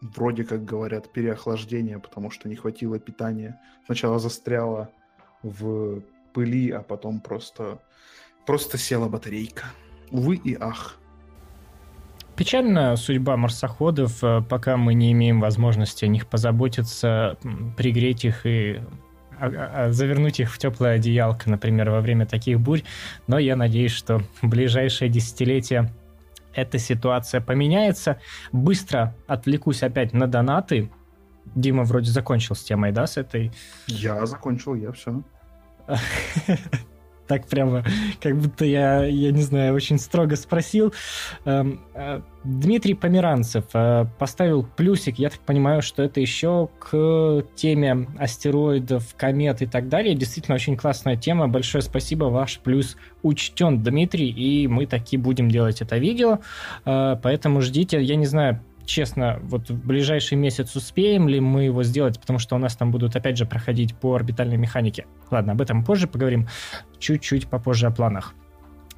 вроде как говорят, переохлаждения, потому что не хватило питания. Сначала застряла в пыли, а потом просто, просто села батарейка. Увы и ах. Печальная судьба марсоходов, э, пока мы не имеем возможности о них позаботиться, пригреть их и а- а- завернуть их в теплое одеялко, например, во время таких бурь. Но я надеюсь, что в ближайшее десятилетие эта ситуация поменяется. Быстро отвлекусь опять на донаты. Дима вроде закончил с темой, да, с этой? Я закончил, я все. так прямо, как будто я, я не знаю, очень строго спросил. Эм, э, Дмитрий Померанцев э, поставил плюсик. Я так понимаю, что это еще к теме астероидов, комет и так далее. Действительно, очень классная тема. Большое спасибо. Ваш плюс учтен, Дмитрий, и мы таки будем делать это видео. Э, поэтому ждите. Я не знаю, честно, вот в ближайший месяц успеем ли мы его сделать, потому что у нас там будут опять же проходить по орбитальной механике. Ладно, об этом позже поговорим, чуть-чуть попозже о планах.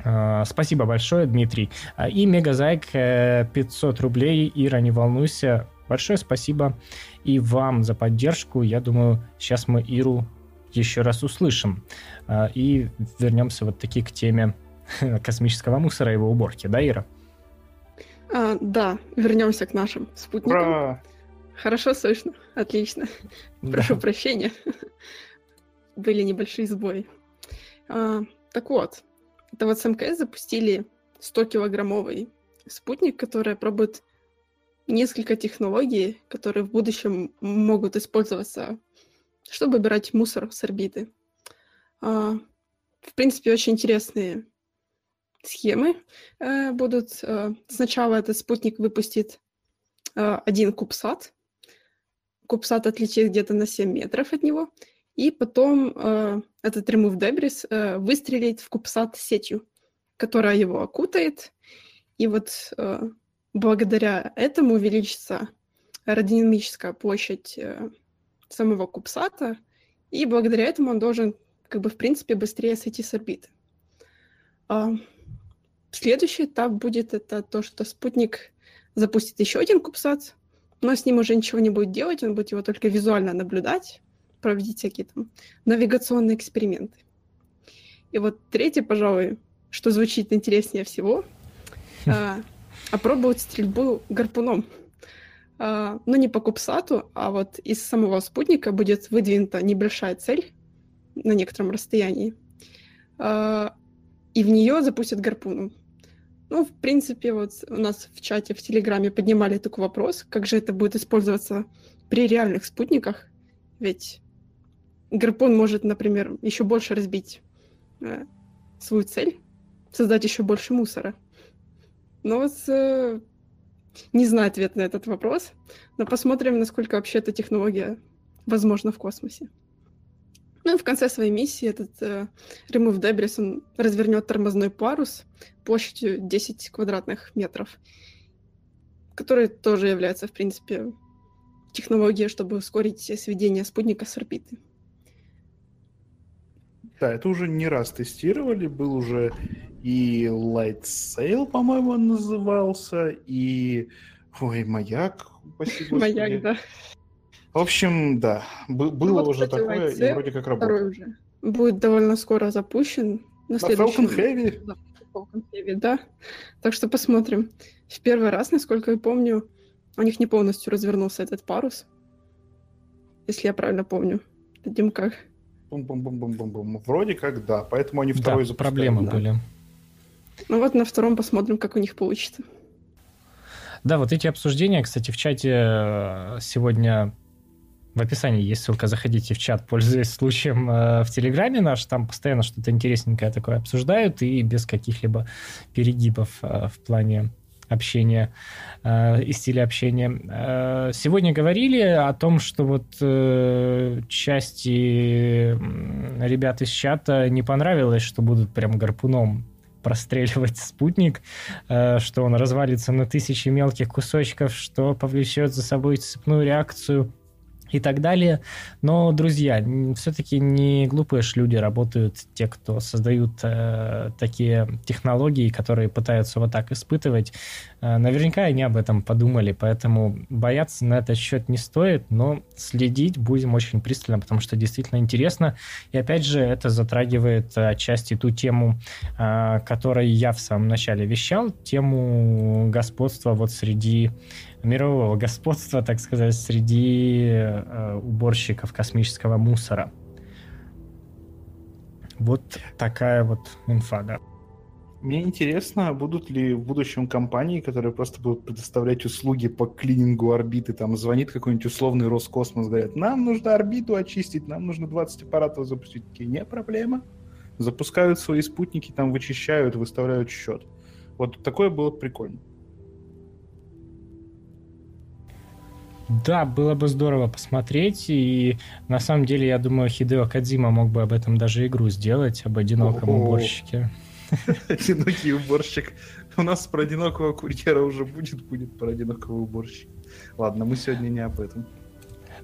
А, спасибо большое, Дмитрий. А, и Мегазайк 500 э, рублей. Ира, не волнуйся. Большое спасибо и вам за поддержку. Я думаю, сейчас мы Иру еще раз услышим. А, и вернемся вот таки к теме космического мусора и его уборки. Да, Ира? А, да, вернемся к нашим спутникам. Ура! Хорошо слышно, отлично. Прошу да. прощения. Были небольшие сбои. А, так вот, это вот с МКС запустили 100-килограммовый спутник, который пробует несколько технологий, которые в будущем могут использоваться, чтобы убирать мусор с орбиты. А, в принципе, очень интересные схемы э, будут. Э, сначала этот спутник выпустит э, один кубсат. Кубсат отлетит где-то на 7 метров от него. И потом э, этот Remove Debris э, выстрелит в кубсат сетью, которая его окутает. И вот э, благодаря этому увеличится аэродинамическая площадь э, самого кубсата, и благодаря этому он должен, как бы, в принципе, быстрее сойти с орбиты. А, Следующий этап будет это то, что спутник запустит еще один кубсат, но с ним уже ничего не будет делать, он будет его только визуально наблюдать, проводить всякие там навигационные эксперименты. И вот третий, пожалуй, что звучит интереснее всего, а, опробовать стрельбу гарпуном. А, но не по кубсату, а вот из самого спутника будет выдвинута небольшая цель на некотором расстоянии, а, и в нее запустят гарпуну. Ну, в принципе, вот у нас в чате, в Телеграме поднимали такой вопрос, как же это будет использоваться при реальных спутниках, ведь гарпун может, например, еще больше разбить э, свою цель, создать еще больше мусора. Но вот э, не знаю ответ на этот вопрос, но посмотрим, насколько вообще эта технология возможна в космосе. Ну и в конце своей миссии этот э, Remove Debris, он развернет тормозной парус площадью 10 квадратных метров, который тоже является, в принципе, технологией, чтобы ускорить сведение спутника с орбиты. Да, это уже не раз тестировали, был уже и Light Sail, по-моему, он назывался, и... Ой, Маяк, спасибо. Маяк, да. В общем, да, было ну, вот, уже кстати, такое, и вроде как работает. Уже. Будет довольно скоро запущен. На, на следующем... Falcon Heavy? Да, Falcon Heavy, да. Так что посмотрим. В первый раз, насколько я помню, у них не полностью развернулся этот парус. Если я правильно помню. Дим, как? Бум-бум-бум-бум-бум. Вроде как да, поэтому они второй да, запускают. проблемы да. были. Ну вот на втором посмотрим, как у них получится. Да, вот эти обсуждения, кстати, в чате э, сегодня в описании есть ссылка, заходите в чат, пользуясь случаем э, в Телеграме наш, там постоянно что-то интересненькое такое обсуждают и без каких-либо перегибов э, в плане общения э, и стиля общения. Э, сегодня говорили о том, что вот э, части ребят из чата не понравилось, что будут прям гарпуном простреливать спутник, э, что он развалится на тысячи мелких кусочков, что повлечет за собой цепную реакцию и так далее. Но, друзья, все-таки не глупые ж люди работают, те, кто создают э, такие технологии, которые пытаются вот так испытывать. Э, наверняка они об этом подумали, поэтому бояться на этот счет не стоит, но следить будем очень пристально, потому что действительно интересно. И опять же, это затрагивает отчасти ту тему, э, которой я в самом начале вещал, тему господства вот среди мирового господства, так сказать, среди э, уборщиков космического мусора. Вот такая вот инфа, да. Мне интересно, будут ли в будущем компании, которые просто будут предоставлять услуги по клинингу орбиты, там звонит какой-нибудь условный Роскосмос, говорят, нам нужно орбиту очистить, нам нужно 20 аппаратов запустить. Такие, не проблема. Запускают свои спутники, там вычищают, выставляют счет. Вот такое было прикольно. Да, было бы здорово посмотреть, и на самом деле, я думаю, Хидео Кадзима мог бы об этом даже игру сделать, об одиноком О-о-о. уборщике. Одинокий уборщик. У нас про одинокого курьера уже будет, будет про одинокого уборщика. Ладно, мы сегодня не об этом.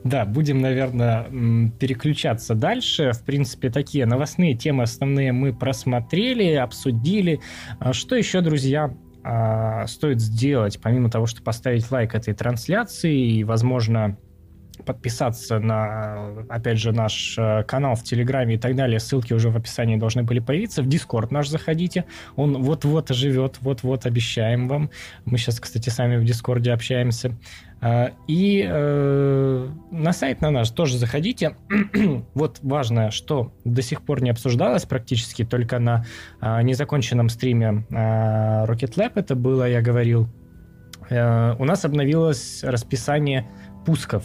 Да, будем, наверное, переключаться дальше. В принципе, такие новостные темы основные мы просмотрели, обсудили. А Что еще, друзья, а, стоит сделать, помимо того, что поставить лайк этой трансляции и, возможно, подписаться на, опять же, наш э, канал в Телеграме и так далее. Ссылки уже в описании должны были появиться. В Дискорд наш заходите. Он вот-вот оживет, вот-вот обещаем вам. Мы сейчас, кстати, сами в Дискорде общаемся. А, И э, на сайт на наш тоже заходите. вот важное, что до сих пор не обсуждалось практически, только на а, незаконченном стриме а, Rocket Lab это было, я говорил. Э, у нас обновилось расписание пусков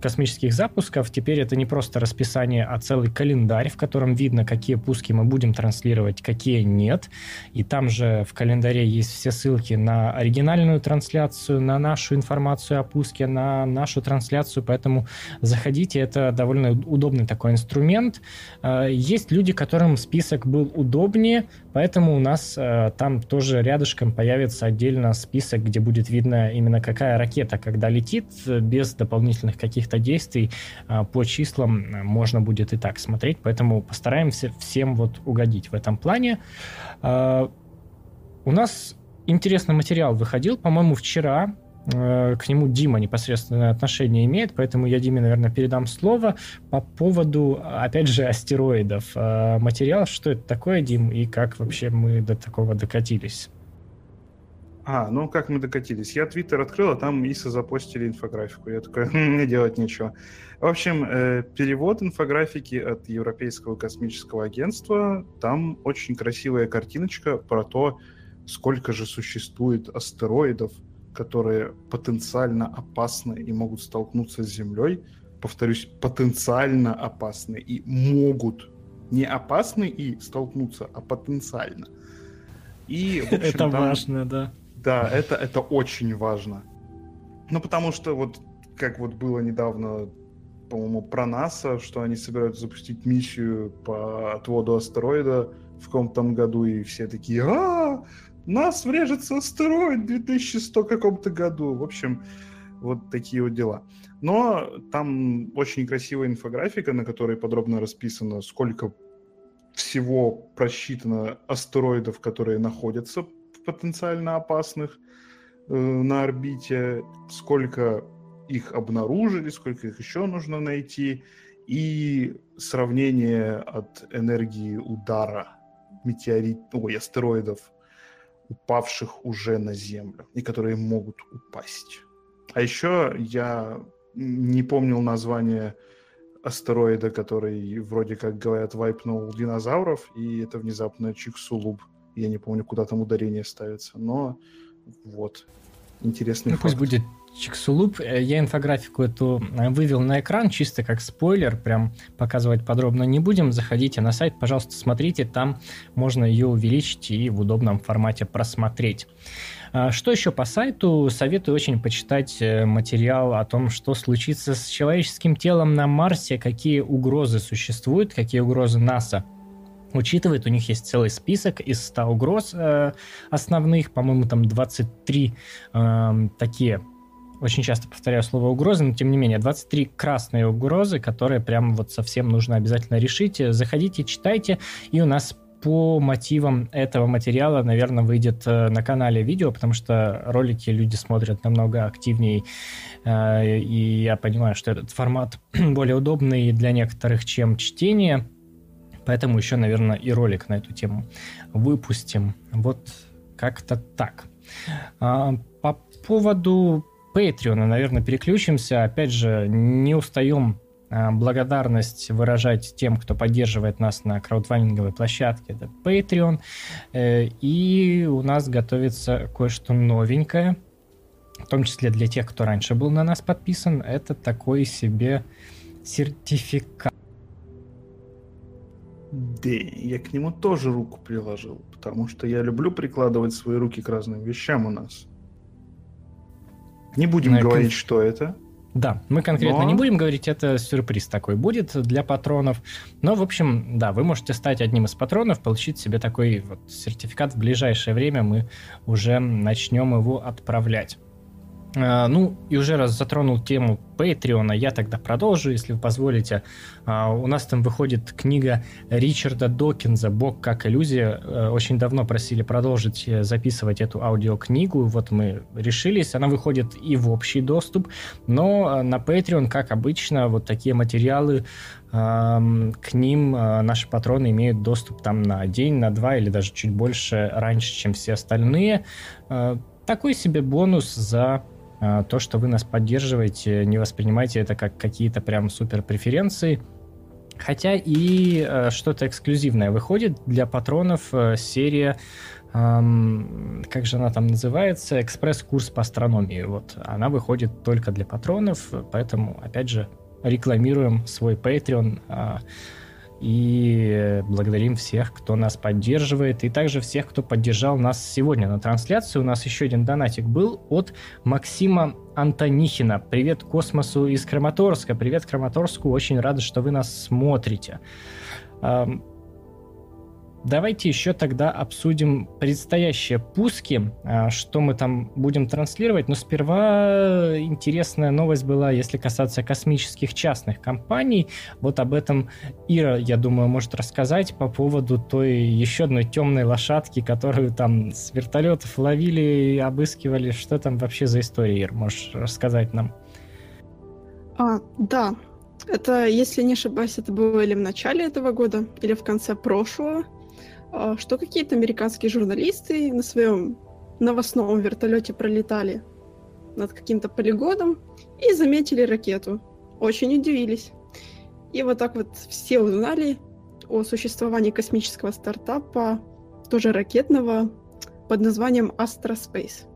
космических запусков. Теперь это не просто расписание, а целый календарь, в котором видно, какие пуски мы будем транслировать, какие нет. И там же в календаре есть все ссылки на оригинальную трансляцию, на нашу информацию о пуске, на нашу трансляцию. Поэтому заходите, это довольно удобный такой инструмент. А, Есть люди, которым список был удобнее, поэтому у нас а, там тоже рядышком появится отдельно список, где будет видно именно какая ракета когда летит, без дополнительных каких-то действий а, по числам а, можно будет и так смотреть, поэтому постараемся всем вот угодить в этом плане. А, У нас интересный материал выходил, по-моему, вчера. Э, К нему Дима непосредственное отношение имеет, поэтому я Диме, наверное, передам слово по поводу, опять же, астероидов. Э, Материал, что это такое, Дим, и как вообще мы до такого докатились? А, ну как мы докатились? Я твиттер открыл, а там ИСа запостили инфографику. Я такой, «Хм, мне делать нечего. В общем, э, перевод инфографики от Европейского космического агентства. Там очень красивая картиночка про то, сколько же существует астероидов, которые потенциально опасны и могут столкнуться с Землей. Повторюсь, потенциально опасны и могут. Не опасны и столкнуться, а потенциально. И, общем, Это там- важно, да. Да, это, это очень важно. Ну, потому что вот, как вот было недавно, по-моему, про НАСА, что они собираются запустить миссию по отводу астероида в каком-то году, и все такие, а, нас врежется астероид в 2100 каком-то году. В общем, вот такие вот дела. Но там очень красивая инфографика, на которой подробно расписано, сколько всего просчитано астероидов, которые находятся потенциально опасных э, на орбите, сколько их обнаружили, сколько их еще нужно найти, и сравнение от энергии удара метеорит, ой, астероидов, упавших уже на Землю, и которые могут упасть. А еще я не помнил название астероида, который вроде как говорят вайпнул динозавров, и это внезапно Чиксулуб. Я не помню, куда там ударение ставится, но вот интересный Ну, пусть факт. будет Чиксулуп. Э, Я инфографику эту э, вывел на экран, чисто как спойлер, прям показывать подробно не будем. Заходите на сайт, пожалуйста, смотрите, там можно ее увеличить и в удобном формате просмотреть. А, Что еще по сайту? Советую очень почитать э, материал о том, что случится с человеческим телом на Марсе, какие угрозы существуют, какие угрозы НАСА учитывает. У них есть целый список из 100 угроз э, основных, по-моему, там 23 э, такие очень часто повторяю слово угрозы, но тем не менее, 23 красные угрозы, которые прям вот совсем нужно обязательно решить. Заходите, читайте, и у нас по мотивам этого материала, наверное, выйдет э, на канале видео, потому что ролики люди смотрят намного активнее, э, и я понимаю, что этот формат более удобный для некоторых, чем чтение, поэтому еще, наверное, и ролик на эту тему выпустим. Вот как-то так. А, По поводу Patreon, наверное, переключимся. Опять же, не устаем а, благодарность выражать тем, кто поддерживает нас на краудфандинговой площадке, это Patreon. Э, и у нас готовится кое-что новенькое, в том числе для тех, кто раньше был на нас подписан. Это такой себе сертификат. Да, я к нему тоже руку приложил, потому что я люблю прикладывать свои руки к разным вещам у нас. Не будем На говорить, кон- что это. Да, мы конкретно Но- не будем говорить, это сюрприз такой будет для патронов. Но, в общем, да, вы можете стать одним из патронов, получить себе такой вот сертификат в ближайшее время. Мы уже начнем его отправлять. А, Ну, и уже раз затронул тему Патреона, я тогда продолжу, если вы позволите. А, У нас там выходит книга Ричарда Докинза «Бог как иллюзия». Э, Очень давно просили продолжить э, записывать эту аудиокнигу. Вот мы решились. Она выходит и в общий доступ, но э, на Patreon, как обычно, вот такие материалы, к ним наши патроны имеют доступ там на день, на два или даже чуть больше раньше, чем все остальные. Такой себе бонус за то, что вы нас поддерживаете. Не воспринимайте это как какие-то прям супер преференции. Хотя и э, что-то эксклюзивное выходит для патронов э, серия эм, как же она там называется, экспресс-курс по астрономии. Вот она выходит только для патронов, поэтому опять же рекламируем свой Patreon а, и благодарим всех, кто нас поддерживает, и также всех, кто поддержал нас сегодня на трансляции. У нас еще один донатик был от Максима Антонихина. Привет космосу из Краматорска. Привет Краматорску. Очень рада, что вы нас смотрите. Давайте еще тогда обсудим предстоящие пуски, а, что мы там будем транслировать. Но сперва интересная новость была, если касаться космических частных компаний. Вот об этом Ира, я думаю, может рассказать по поводу той еще одной темной лошадки, которую там с вертолетов ловили и обыскивали. Что там вообще за история, Ир? Можешь рассказать нам? А, да. Это, если не ошибаюсь, это было или в начале этого года, или в конце прошлого, что какие-то американские журналисты на своем новостном вертолете пролетали над каким-то полигоном и заметили ракету. Очень удивились. И вот так вот все узнали о существовании космического стартапа, тоже ракетного, под названием Astra Space.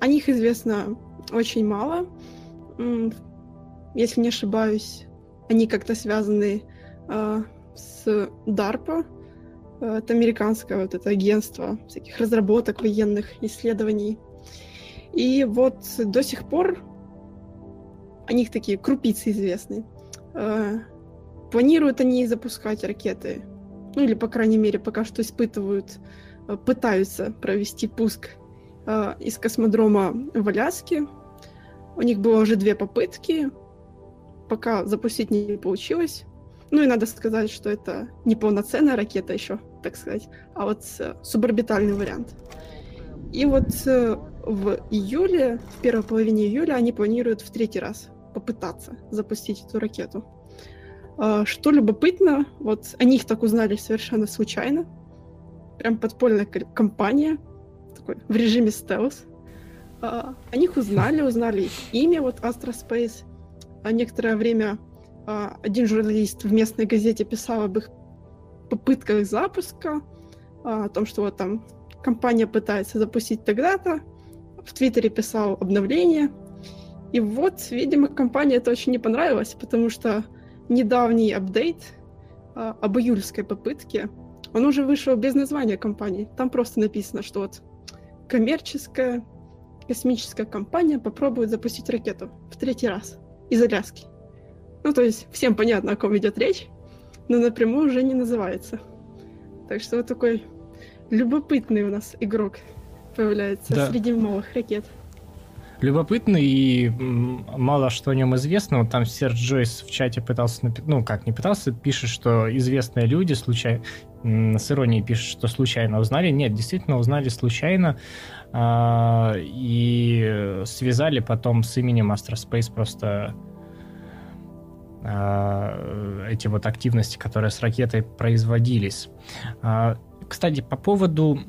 О них известно очень мало. Если не ошибаюсь, они как-то связаны а, с DARPA. Это американское вот это агентство всяких разработок, военных исследований. И вот до сих пор о них такие крупицы известны. А, Планируют они запускать ракеты, ну или, по крайней мере, пока что испытывают, а, пытаются провести пуск а, из космодрома в Аляске. У них было уже две попытки, пока запустить не получилось. Ну и надо сказать, что это не полноценная ракета еще, так сказать, а вот э, суборбитальный вариант. И вот э, в июле, в первой половине июля, они планируют в третий раз попытаться запустить эту ракету. А, Что любопытно, вот они их так узнали совершенно случайно. Прям подпольная компания, такой, в режиме стелс. А, О них узнали, узнали их имя, вот Astra Space. А некоторое время один журналист в местной газете писал об их попытках запуска, а, о том, что вот там компания пытается запустить тогда-то. В Твиттере писал обновление. И вот, видимо, компании это очень не понравилось, потому что недавний апдейт а, об июльской попытке, он уже вышел без названия компании. Там просто написано, что вот коммерческая космическая компания попробует запустить ракету в третий раз из Аляски. Ну, то есть всем понятно, о ком идет речь, но напрямую уже не называется. Так что вот такой любопытный у нас игрок появляется Да. среди малых ракет. Любопытный и мало что о нем известно. Вот там Серж Джойс в чате пытался, напи- ну как не пытался, пишет, что известные люди случайно, с иронией пишет, что случайно узнали. Нет, действительно узнали случайно а, и связали потом с именем Astrospace просто эти вот активности, которые с ракетой производились. А, Кстати, по поводу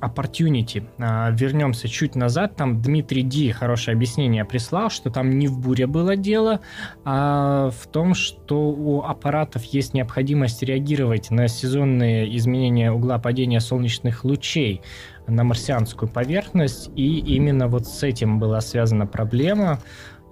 Opportunity. А, вернемся чуть назад. Там Дмитрий Ди хорошее объяснение прислал, что там не в буре было дело, а в том, что у аппаратов есть необходимость реагировать на сезонные изменения угла падения солнечных лучей на марсианскую поверхность, и именно вот с этим была связана проблема.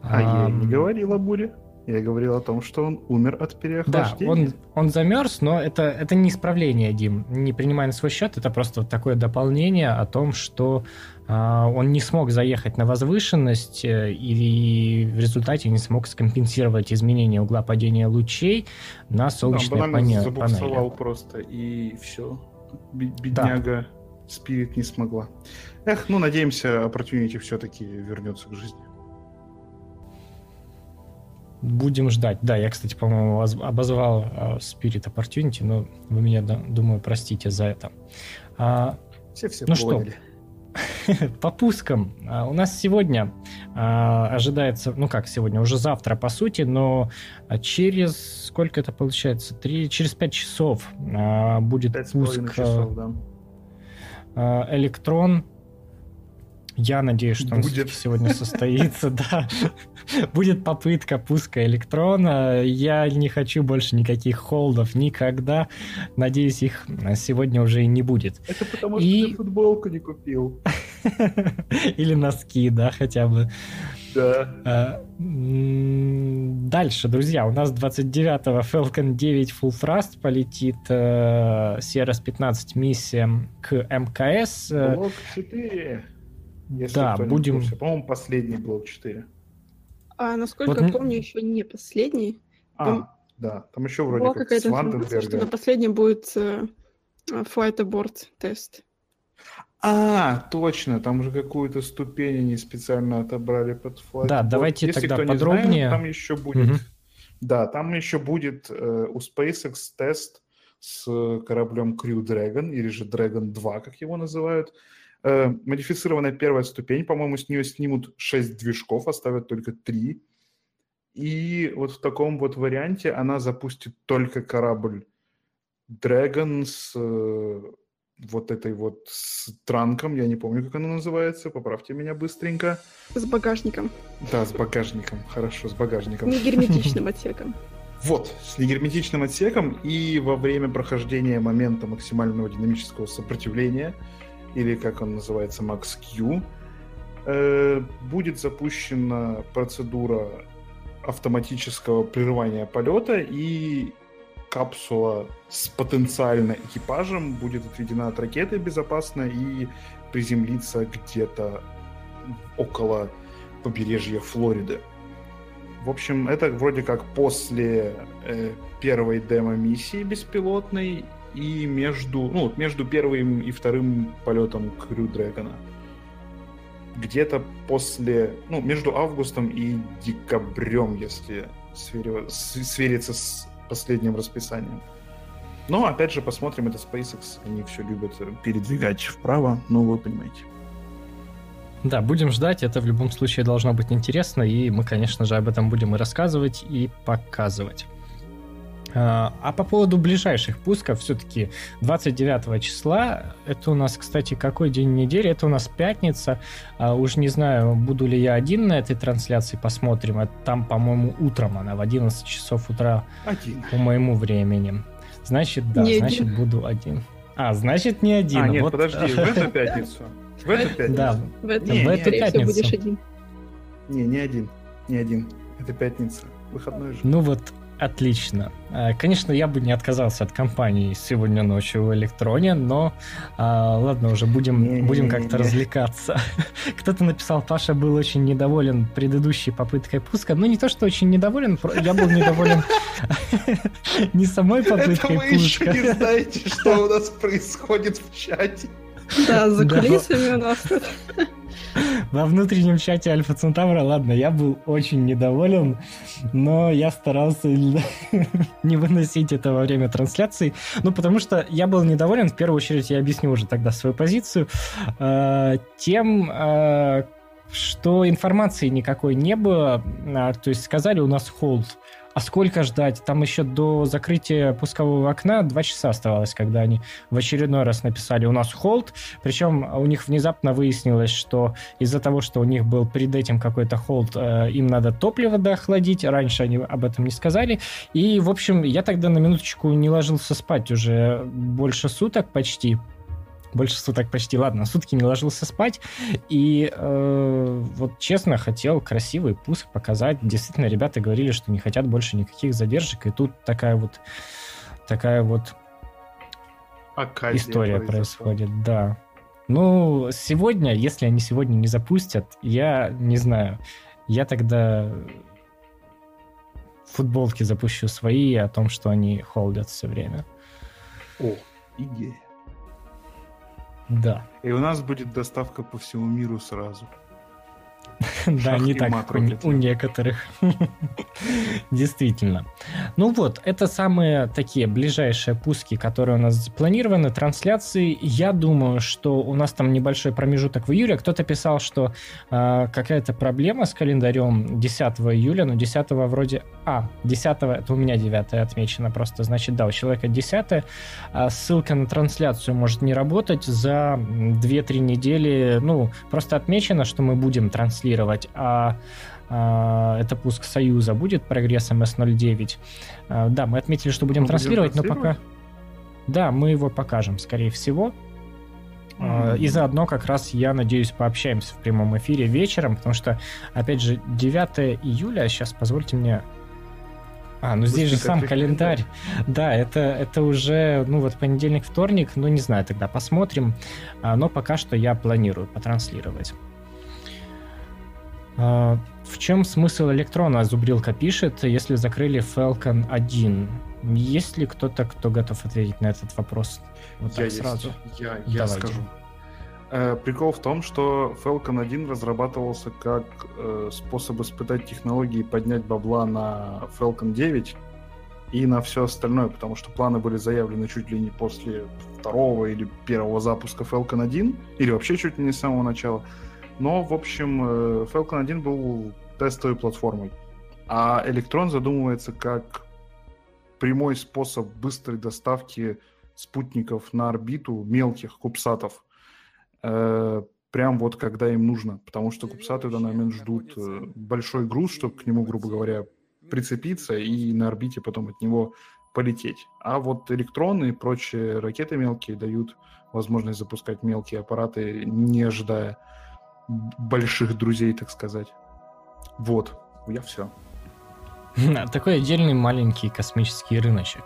А я не говорил о буре. Я говорил о том, что он умер от переохлаждения. Да, он, он замерз, но это, это не исправление, Дим. Не принимай на свой счет, это просто вот такое дополнение о том, что э, он не смог заехать на возвышенность э, и в результате не смог скомпенсировать изменение угла падения лучей на солнечные да, панели. забуксовал просто, и все. Бедняга да. Спирит не смогла. Эх, ну, надеемся, Opportunity все-таки вернется к жизни. Будем ждать. Да, я, кстати, по-моему, обозвал uh, Spirit Opportunity, но вы меня, думаю, простите за это. А, все все ну поняли. что, по пускам. Uh, у нас сегодня uh, ожидается, ну как сегодня, уже завтра, по сути, но через, сколько это получается, Три, через 5 часов будет 5 пуск часов, да. Электрон я надеюсь, что Будет. он сегодня состоится, да. Будет попытка пуска электрона. Я не хочу больше никаких холдов никогда. Надеюсь, их сегодня уже и не будет. Это потому, и... что ты футболку не купил. Или носки, да, хотя бы. Да. А, дальше, друзья, у нас 29-го Falcon 9 Full Thrust полетит э, CRS-15 миссия к МКС. Блок 4. Если да, будем... По-моему, последний блок 4. А насколько вот... я помню, еще не последний. А, там... да, там еще вроде как какая-то информация, что на последнем будет э, flight abort тест. А, точно, там же какую-то ступень они специально отобрали под flight Да, abort. давайте Если тогда подробнее. Знает, там еще будет... Угу. Да, там еще будет э, у SpaceX тест с кораблем Crew Dragon, или же Dragon 2, как его называют. Э, модифицированная первая ступень, по-моему, с нее снимут 6 движков, оставят только 3. И вот в таком вот варианте она запустит только корабль Dragon с э, вот этой вот с транком, я не помню, как она называется, поправьте меня быстренько. С багажником. Да, с багажником, хорошо, с багажником. Негерметичным отсеком. Вот, с негерметичным отсеком, и во время прохождения момента максимального динамического сопротивления – или как он называется, Max Q, э, будет запущена процедура автоматического прерывания полета, и капсула с потенциально экипажем будет отведена от ракеты безопасно и приземлиться где-то около побережья Флориды. В общем, это вроде как после э, первой демо-миссии беспилотной и между, ну, между первым и вторым полетом Крю Дрэгона. Где-то после, ну, между августом и декабрем, если свериться с последним расписанием. Но, опять же, посмотрим, это SpaceX, они все любят передвигать вправо, ну, вы понимаете. Да, будем ждать, это в любом случае должно быть интересно, и мы, конечно же, об этом будем и рассказывать, и показывать. А, а по поводу ближайших пусков, все-таки 29 числа, это у нас, кстати, какой день недели? Это у нас пятница. А, уж не знаю, буду ли я один на этой трансляции, посмотрим. Это там, по-моему, утром она, в 11 часов утра один. по моему времени. Значит, да, не значит, один. буду один. А, значит, не один. А, нет, вот... подожди, в эту пятницу? В эту пятницу? Да, в, не, в эту пятницу. будешь один. Не, не один. Не один. Это пятница. Выходной же. Ну вот, Отлично. Э, конечно, я бы не отказался от компании сегодня ночью в Электроне, но а, ладно, уже будем, не, будем не, как-то не, развлекаться. Кто-то написал, Паша был очень недоволен предыдущей попыткой пуска. Ну, не то, что очень недоволен, я был недоволен не самой попыткой пуска. вы еще не знаете, что у нас происходит в чате. Да, за кулисами у нас во внутреннем чате Альфа Центавра, ладно, я был очень недоволен, но я старался не выносить это во время трансляции. Ну, потому что я был недоволен, в первую очередь, я объясню уже тогда свою позицию, э, тем, э, что информации никакой не было. А, то есть сказали, у нас холд. А сколько ждать? Там еще до закрытия пускового окна два часа оставалось, когда они в очередной раз написали «У нас холд». Причем у них внезапно выяснилось, что из-за того, что у них был перед этим какой-то холд, э, им надо топливо доохладить. Раньше они об этом не сказали. И, в общем, я тогда на минуточку не ложился спать уже больше суток почти больше суток почти, ладно, сутки не ложился спать, и э, вот честно хотел красивый пуск показать. Действительно, ребята говорили, что не хотят больше никаких задержек, и тут такая вот такая вот Оказия история произошла. происходит, да. Ну, сегодня, если они сегодня не запустят, я не знаю, я тогда футболки запущу свои о том, что они холдят все время. О, идея. Да. И у нас будет доставка по всему миру сразу. Да, не так, у, некоторых. Действительно. Ну вот, это самые такие ближайшие пуски, которые у нас запланированы, трансляции. Я думаю, что у нас там небольшой промежуток в июле. Кто-то писал, что э, какая-то проблема с календарем 10 июля, но 10 вроде... А, 10 это у меня 9 отмечено просто. Значит, да, у человека 10 а ссылка на трансляцию может не работать за 2-3 недели. Ну, просто отмечено, что мы будем транслировать, а а, это пуск Союза будет прогресс МС-09. А, Да, мы отметили, что будем Мы будем транслировать, но пока... транслировать? Да, мы его покажем, скорее всего. Мгм. И заодно как раз, я надеюсь, пообщаемся в прямом эфире вечером, потому что, опять же, 9 июля, сейчас позвольте мне... А, ну здесь же сам открыть календарь. Да, это, это уже, ну вот понедельник, вторник, ну не знаю, тогда посмотрим. Но пока что я планирую потранслировать. А, В чем смысл электрона, Зубрилка пишет, если закрыли Falcon 1? Есть ли кто-то, кто готов ответить на этот вопрос? Вот Я есть. сразу. Я, я Давайте. скажу. Э, прикол в том, что Falcon 1 разрабатывался как э, способ испытать технологии и поднять бабла на Falcon 9 и на все остальное, потому что планы были заявлены чуть ли не после второго или первого запуска Falcon 1, или вообще чуть ли не с самого начала. Но, в общем, э, Falcon 1 был тестовой платформой, а Electron задумывается как прямой способ быстрой доставки спутников на орбиту мелких кубсатов. Э, прям вот когда им нужно, потому что кубсаты в данный момент ждут э, большой груз, чтобы к нему, грубо говоря, прицепиться и на орбите потом от него полететь. А вот электроны и прочие ракеты мелкие дают возможность запускать мелкие аппараты, не ожидая больших друзей, так сказать. Вот, я все. Такой отдельный маленький космический рыночек.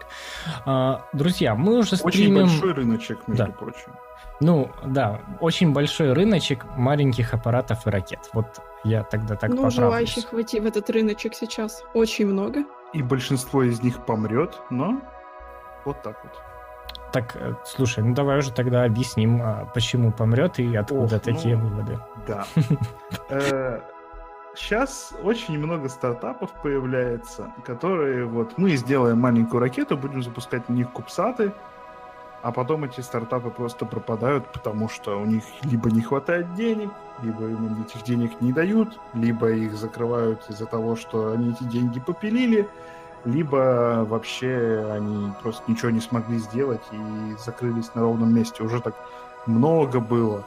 А, Друзья, мы уже Очень стримим... большой рыночек, между Да. прочим. Ну, да, очень большой рыночек маленьких аппаратов и ракет. Вот я тогда так ну, поправлюсь. желающих войти в этот рыночек сейчас очень много. И большинство из них помрет, но вот так вот. Так, э, слушай, ну давай уже тогда объясним, а, почему помрет и откуда Ох, такие ну, выводы. Да. Сейчас очень много стартапов появляется, которые вот мы сделаем маленькую ракету, будем запускать на них кубсаты, а потом эти стартапы просто пропадают, потому что у них либо не хватает денег, либо им этих денег не дают, либо их закрывают из-за того, что они эти деньги попилили, либо вообще они просто ничего не смогли сделать и закрылись на ровном месте. Уже так много было.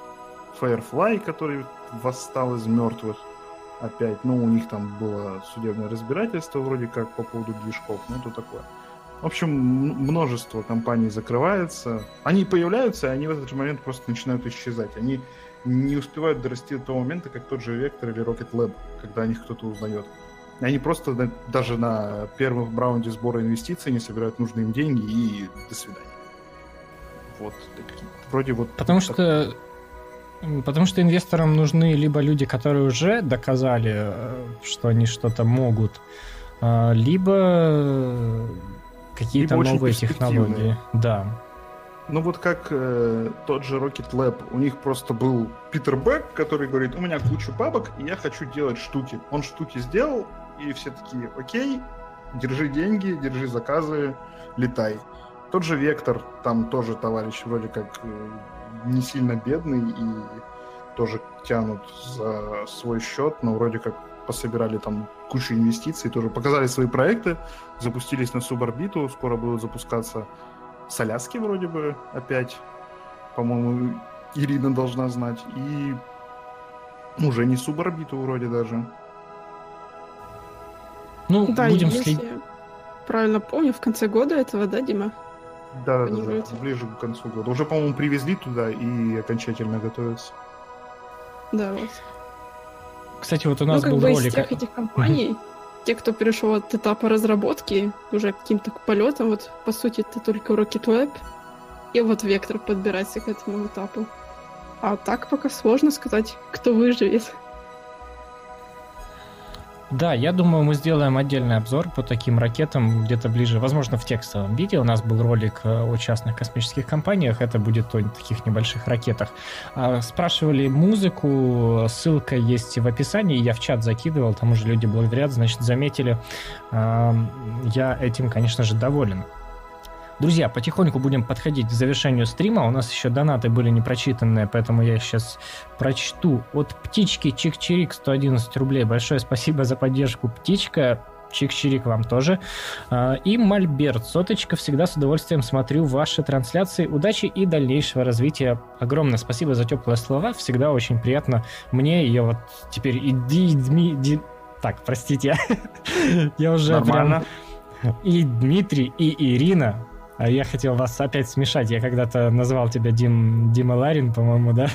Firefly, который восстал из мертвых опять. Ну, у них там было судебное разбирательство вроде как по поводу движков, ну, это такое. В общем, множество компаний закрывается. Они появляются, и они в этот же момент просто начинают исчезать. Они не успевают дорасти до того момента, как тот же Vector или Rocket Lab, когда о них кто-то узнает. Они просто на- даже на первом раунде сбора инвестиций не собирают нужные им деньги и до свидания. Вот. такие. Вроде вот... Потому так- что Потому что инвесторам нужны либо люди, которые уже доказали, э, что они что-то могут, а, либо какие-то новые технологии. Да. Ну вот как э, тот же Rocket Lab, у них просто был Питер Бэк, который говорит, у меня куча бабок, и я хочу делать штуки. Он штуки сделал, и все такие, окей, держи деньги, держи заказы, летай. Тот же Вектор, там тоже товарищ вроде как э, не сильно бедный, и тоже тянут за свой счет, но вроде как пособирали там кучу инвестиций, тоже показали свои проекты, запустились на суборбиту, скоро будут запускаться с вроде бы опять, по-моему, Ирина должна знать, и уже не суборбиту вроде даже. Ну, Да, будем следить. правильно помню, в конце года этого, да, Дима? Да, да, да, ближе к концу года. Уже, по-моему, привезли туда и окончательно готовятся. Да, вот. Кстати, вот у Ну, нас как был бы из ролик. тех этих компаний, те, кто перешел от этапа разработки уже к каким-то к полетам, вот, по сути, это только Rocket Web, и вот Вектор подбирается к этому этапу. А так пока сложно сказать, кто выживет. Да, я думаю, мы сделаем отдельный обзор по таким ракетам где-то ближе, возможно, в текстовом виде. У нас был ролик э, о частных космических компаниях, это будет о таких небольших ракетах. А, Спрашивали музыку, ссылка есть в описании, я в чат закидывал, там уже люди благодарят, значит, заметили. Я этим, конечно же, доволен. Друзья, потихоньку будем подходить к завершению стрима. У нас еще донаты были не прочитанные, поэтому я сейчас прочту. От птички Чик-Чирик 111 рублей. Большое спасибо за поддержку, птичка. Чик-Чирик вам тоже. А, И Мольберт, соточка, всегда с удовольствием смотрю ваши трансляции. Удачи и дальнейшего развития. Огромное спасибо за теплые слова. Всегда очень приятно мне. Я вот теперь иди, Дми, Ди- Так, простите, я уже прям Нормально. и Дмитрий, и Ирина. А я хотел вас опять смешать. Я когда-то назвал тебя Дим, Дима Ларин, по-моему, да?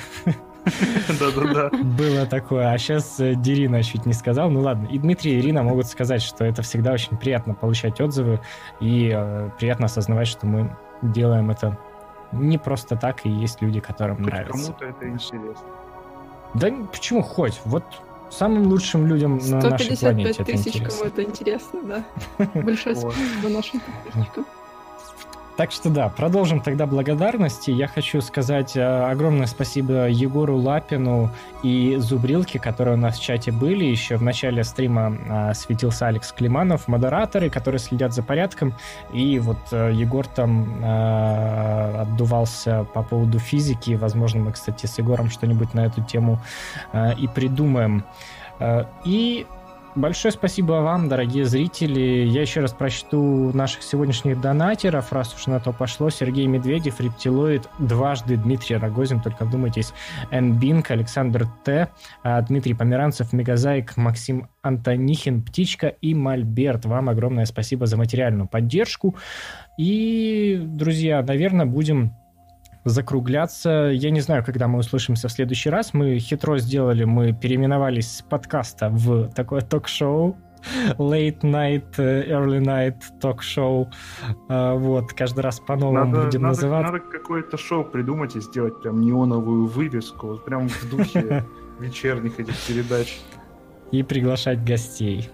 Да-да-да. Было такое. А сейчас Дирина чуть не сказал. Ну ладно. И Дмитрий и Ирина могут сказать, что это всегда очень приятно получать отзывы. И э, приятно осознавать, что мы делаем это не просто так, и есть люди, которым Хоть нравится. кому-то это интересно. Да почему хоть? Вот самым лучшим людям на нашей 155 планете это тысяч, кому интересно. это интересно, да. Большое спасибо нашим подписчикам. Так что да, продолжим тогда благодарности. Я хочу сказать э, огромное спасибо Егору Лапину и Зубрилке, которые у нас в чате были. Еще в начале стрима э, светился Алекс Климанов, модераторы, которые следят за порядком. И вот э, Егор там отдувался по поводу физики. Возможно, мы, кстати, с Егором что-нибудь на эту тему и придумаем. И Большое спасибо вам, дорогие зрители. Я еще раз прочту наших сегодняшних донатеров, раз уж на то пошло. Сергей Медведев, Рептилоид, дважды Дмитрий Рогозин, только вдумайтесь, Энбинг, Александр Т, а, Дмитрий Померанцев, Мегазайк, Максим Антонихин, Птичка и Мальберт. Вам огромное спасибо за материальную поддержку. И, друзья, наверное, будем закругляться. Я не знаю, когда мы услышимся в следующий раз. Мы хитро сделали, мы переименовались с подкаста в такое ток-шоу. Late night, э, early night ток-шоу. А, Вот, каждый раз по-новому Надо, будем надо- называться. надо какое-то шоу придумать и сделать прям неоновую вывеску, вот прям в духе вечерних этих передач. И приглашать гостей.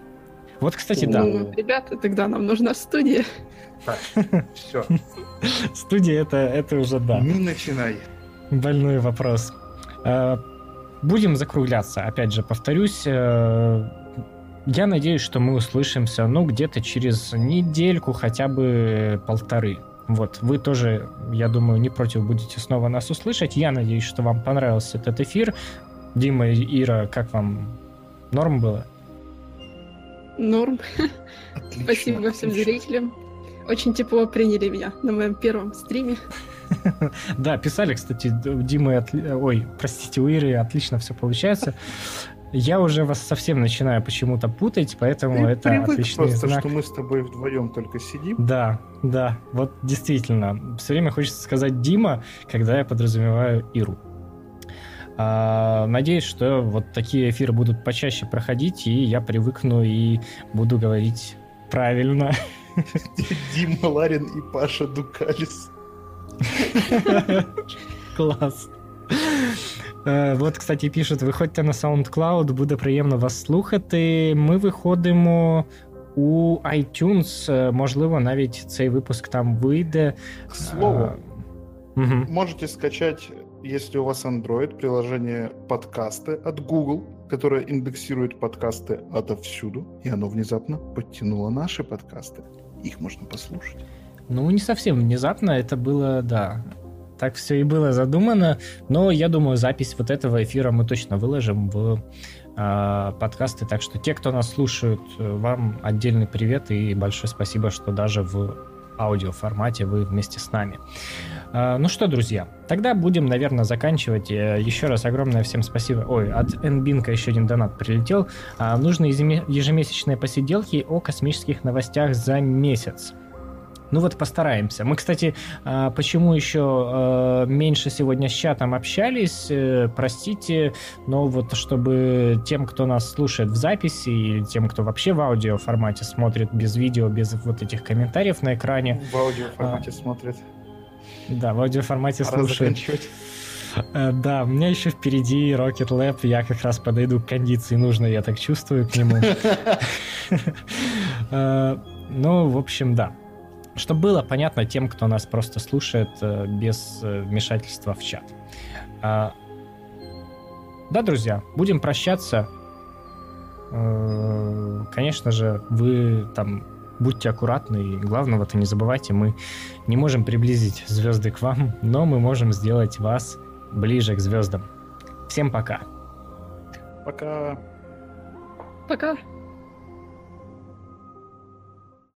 Вот, кстати, да. Ну, ребята, тогда нам нужна студия. Так, все, Студия это, это уже да. не начинай. Больной вопрос. Э, Будем закругляться. Опять же, повторюсь, э, я надеюсь, что мы услышимся, ну, где-то через недельку, хотя бы полторы. Вот, вы тоже, я думаю, не против будете снова нас услышать. Я надеюсь, что вам понравился этот эфир. Дима и Ира, как вам? Норм было? Норм. Отлично, Спасибо всем зрителям. Очень тепло приняли меня на моем первом стриме. Да, писали, кстати, у Димы, ой, простите, у Иры отлично все получается. Я уже вас совсем начинаю почему-то путать, поэтому Ты это привык отличный просто, знак. что мы с тобой вдвоем только сидим. Да, да, вот действительно. Все время хочется сказать Дима, когда я подразумеваю Иру. А, надеюсь, что вот такие эфиры будут почаще проходить, и я привыкну и буду говорить правильно. Дима Ларин и Паша Дукалис. Клас. Е, От, кстати, пишуть, виходьте на SoundCloud, буде приємно вас слухати. Ми виходимо у iTunes. Е, Можливо, навіть цей випуск там вийде. К слову, Угу. можете скачать, если у вас Android, приложение подкасты от Google, которое индексирует подкасты отовсюду, и оно внезапно подтянуло наши подкасты. Их можно послушать. Ну, не совсем внезапно, это было, да. так все и было задумано. Но я думаю, запись вот этого эфира мы точно выложим в э, подкасты. Так что те, кто нас слушают, вам отдельный привет и большое спасибо, что даже в аудиоформате вы вместе с нами. Ну что, друзья, тогда будем, наверное, заканчивать. Э, еще раз огромное всем спасибо. Ой, от Нбинка еще один донат прилетел. А, нужны ежемесячные посиделки о космических новостях за месяц. Ну вот постараемся. Мы, кстати, а, почему еще меньше сегодня с чатом общались, э, простите, но вот чтобы тем, кто нас слушает в записи, и тем, кто вообще в аудио формате смотрит без видео, без вот этих комментариев на экране. В аудио формате смотрит. Да, в аудиоформате слушает. Э, да, у меня еще впереди Rocket Lab, я как раз подойду к кондиции нужно, я так чувствую к нему. Э, ну, в общем, да. Чтобы было понятно тем, кто нас просто слушает э, без вмешательства в чат. Да, друзья, будем прощаться. Конечно же, вы там будьте аккуратны и главного-то не забывайте, мы не можем приблизить звезды к вам, но мы можем сделать вас ближе к звездам. Всем пока. Пока. Пока.